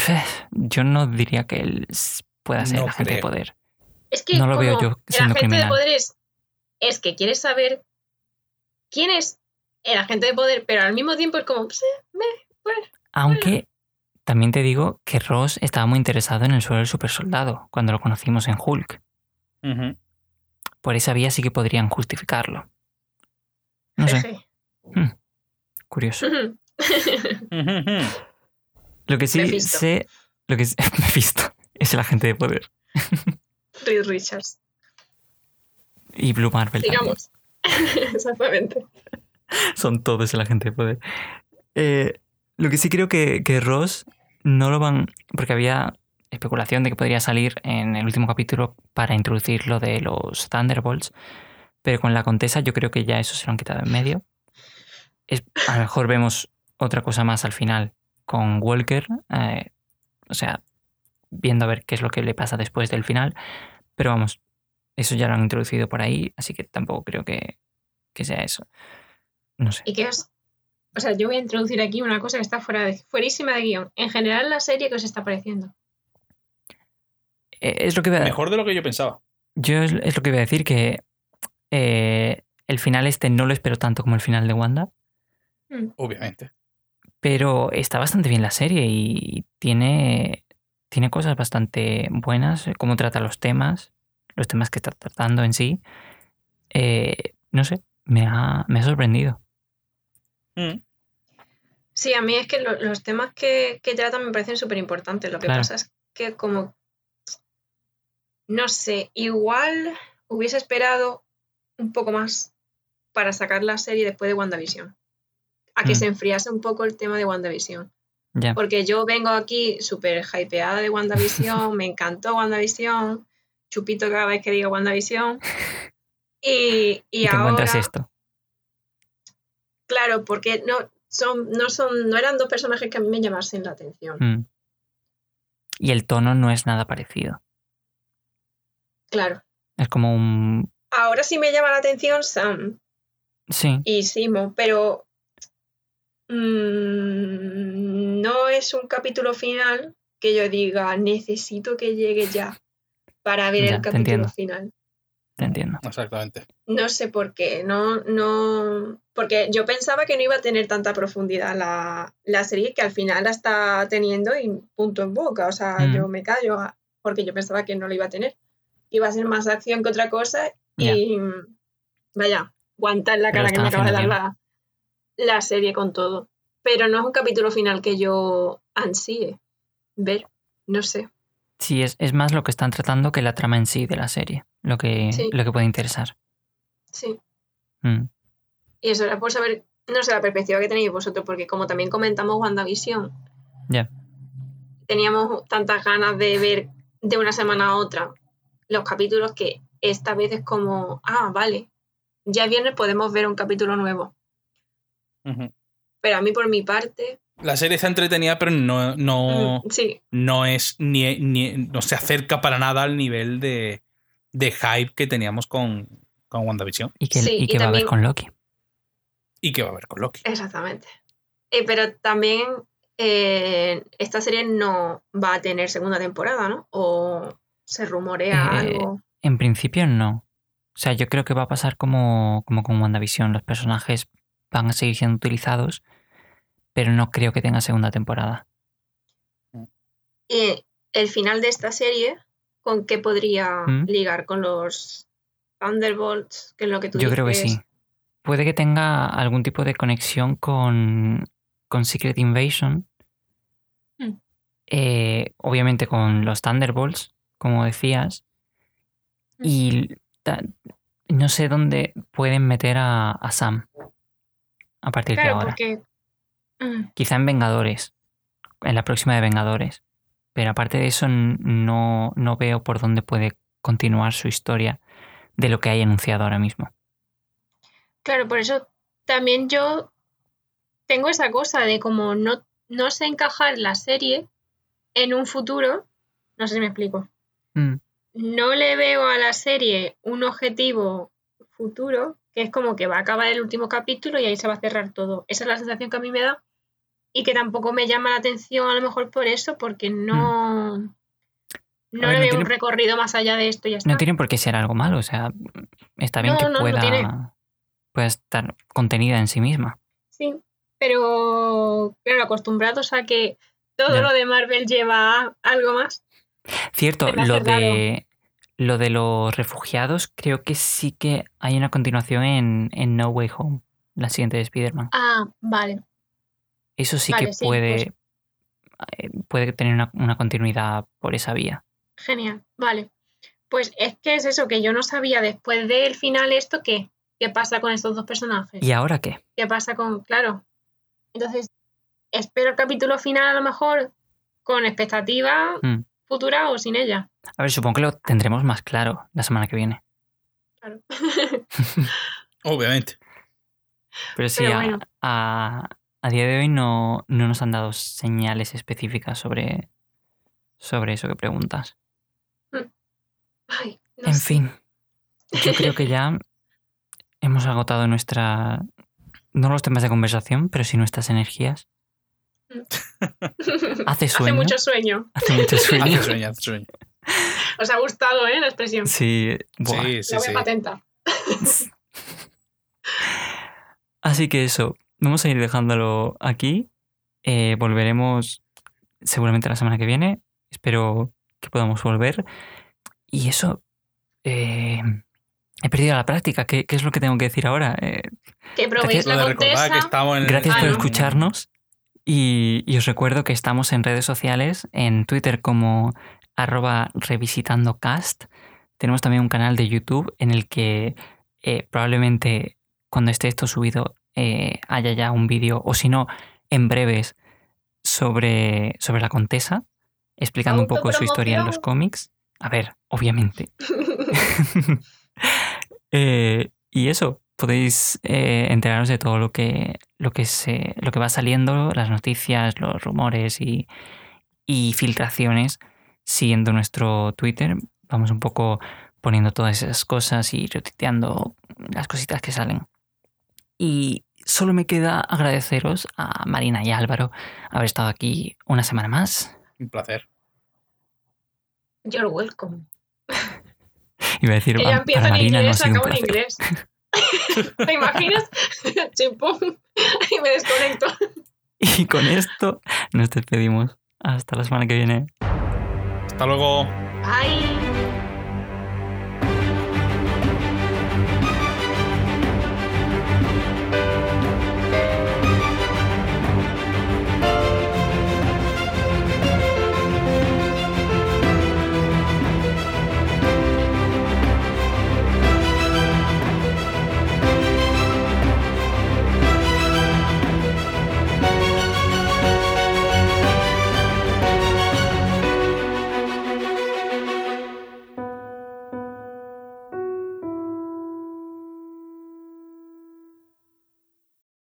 yo no diría que él pueda ser No el agente de poder. Es que No lo veo yo siendo agente criminal. de poder es, es que quieres saber quién es el agente de poder, pero al mismo tiempo es como, pues, eh, me, pues, Aunque también te digo que Ross estaba muy interesado en el suelo del supersoldado cuando lo conocimos en Hulk. Por esa vía sí que podrían justificarlo. No sé, jeje. curioso. Lo que sí Mephisto. sé. Lo que sí- <laughs> Mephisto es el agente de poder. Reed Richards, Y Blue Marvel. digamos. <laughs> Exactamente. <laughs> Son todos el agente de poder. Eh, lo que sí creo que, que Ross no lo van. Porque había especulación de que podría salir en el último capítulo para introducir lo de los Thunderbolts. Pero con la contesa yo creo que ya eso se lo han quitado en medio. Es- a lo mejor vemos otra cosa más al final con Walker. eh, o sea, viendo a ver qué es lo que le pasa después del final. Pero vamos, eso ya lo han introducido por ahí, así que tampoco creo que, que sea eso. No sé. ¿Y qué os...? O sea, yo voy a introducir aquí una cosa que está fuera de, fuerísima de guion. En general, la serie que os está pareciendo. eh, es lo que iba a- Mejor de lo que yo pensaba. Yo es, es lo que iba a decir, que eh, el final este no lo espero tanto como el final de Wanda, Obviamente. pero está bastante bien la serie y tiene, tiene cosas bastante buenas, eh, cómo trata los temas, los temas que está tratando en sí. Eh, no sé, me ha, me ha sorprendido. Mm. Sí, a mí es que lo- los temas que, que tratan me parecen súper importantes. Lo que Claro. pasa es que como, no sé, igual hubiese esperado un poco más para sacar la serie después de WandaVision. A que Mm. se enfriase un poco el tema de WandaVision. Porque yo vengo aquí súper hypeada de WandaVision, <laughs> me encantó WandaVision, chupito cada vez que digo WandaVision. <laughs> Y, y te encuentras ahora, esto. Claro, porque no son, no son, no eran dos personajes que a mí me llamasen la atención. Mm. Y el tono no es nada parecido. Claro. Es como un... Ahora sí me llama la atención Sam Sí, y Simo, pero mm, no es un capítulo final que yo diga necesito que llegue ya para ver Ya, el capítulo final. Te entiendo. Exactamente. No sé por qué, no, no, porque yo pensaba que no iba a tener tanta profundidad la, la serie que al final la está teniendo y punto en boca, o sea, Mm. yo me callo ah, porque yo pensaba que no lo iba a tener, iba a ser más acción que otra cosa y vaya, aguantar la cara que me acaba de dar la, la serie con todo, pero no es un capítulo final que yo ansíe ver, no sé. Sí, es, es más lo que están tratando que la trama en sí de la serie, lo que, Sí. lo que puede interesar. Sí. Mm. Y eso era por saber, no sé, la perspectiva que tenéis vosotros, porque como también comentamos WandaVision, Ya. teníamos tantas ganas de ver de una semana a otra los capítulos que esta vez es como, ah, vale, ya viernes podemos ver un capítulo nuevo. Pero a mí por mi parte, La serie está entretenida, pero no, no, mm, sí, no es ni, ni- no se acerca para nada al nivel de, de hype que teníamos con, con WandaVision Y que, Sí, y va a haber con Loki. y que va a haber con Loki. exactamente. Eh, pero también eh, esta serie no va a tener segunda temporada, ¿no? O se rumorea Eh, algo. En principio no. O sea, yo creo que va a pasar como, como con WandaVision. Los personajes van a seguir siendo utilizados, pero no creo que tenga segunda temporada. Y el final de esta serie, ¿con qué podría ¿Mm? ligar? ¿Con los Thunderbolts? Que es lo que tú Yo creo que sí. Puede que tenga algún tipo de conexión con, con Secret Invasion. Mm. Eh, obviamente con los Thunderbolts, como decías. Mm. Y no sé dónde pueden meter a, a Sam a partir de Claro, ahora. porque. Mm, Quizá en Vengadores, en la próxima de Vengadores. Pero aparte de eso, no, no veo por dónde puede continuar su historia de lo que hay anunciado ahora mismo. Claro, por eso también yo tengo esa cosa de como no, no sé encajar la serie en un futuro. No sé si me explico. Mm, No le veo a la serie un objetivo futuro, que es como que va a acabar el último capítulo y ahí se va a cerrar todo. Esa es la sensación que a mí me da y que tampoco me llama la atención a lo mejor por eso, porque no, no Hmm. Ver, le no veo tiene- un recorrido más allá de esto y ya está. No tiene por qué ser algo malo, o sea, está bien No, que no, no pueda, pueda estar contenida en sí misma. Sí, pero claro, acostumbrados a que todo Ya. lo de Marvel lleva algo más. Cierto, lo de, lo de los refugiados, creo que sí que hay una continuación en, en No Way Home, la siguiente de Spider-Man. Ah, vale. Eso sí Vale, que sí, puede, eh, puede tener una, una continuidad por esa vía. Genial, vale. Pues es que es eso, que yo no sabía después del final esto qué, qué pasa con estos dos personajes. ¿Y ahora qué? ¿Qué pasa con, claro? Entonces, espero el capítulo final a lo mejor con expectativa Mm. futura o sin ella. A ver, supongo que lo tendremos más claro la semana que viene. Claro. <laughs> Obviamente. Pero sí, Pero bueno. a- a día de hoy no, no nos han dado señales específicas sobre, sobre eso que preguntas. Ay, no en sé. fin, yo creo que ya <laughs> hemos agotado nuestra... No los temas de conversación, pero sí nuestras energías. <laughs> Hace sueño. Hace mucho sueño. Hace mucho <laughs> sueño. Hace sueño, hace sueño. Os ha gustado, ¿eh? La expresión. Sí, buah. Sí, sí, la voy sí. a patentar. Así que eso, vamos a ir dejándolo aquí. Eh, volveremos seguramente la semana que viene. Espero que podamos volver. Y eso, eh, he perdido la práctica. ¿Qué, qué es lo que tengo que decir ahora? Eh, Que probéis Lo la de recordar que contesa. estamos en gracias por no. escucharnos. Y, y os recuerdo que estamos en redes sociales, en Twitter como arroba revisitandocast. Tenemos también un canal de YouTube en el que eh, probablemente cuando esté esto subido eh, haya ya un vídeo, o si no, en breves, sobre, sobre la contesa, explicando un poco su historia en los cómics. A ver, obviamente. <laughs> Eh, y eso, podéis eh, enteraros de todo lo que, lo, que se, lo que va saliendo, las noticias, los rumores y, y filtraciones siguiendo nuestro Twitter. Vamos un poco poniendo todas esas cosas y retuiteando las cositas que salen. Y solo me queda agradeceros a Marina y a Álvaro haber estado aquí una semana más. Un placer. You're welcome. <laughs> Iba a decir, Que "Pa- ya empiezo para en Marina no inglés, un acabo en placer". inglés. <laughs> ¿Te imaginas? <laughs> Chimpum. Y me desconecto. Y con esto nos despedimos. Hasta la semana que viene. Hasta luego. Bye.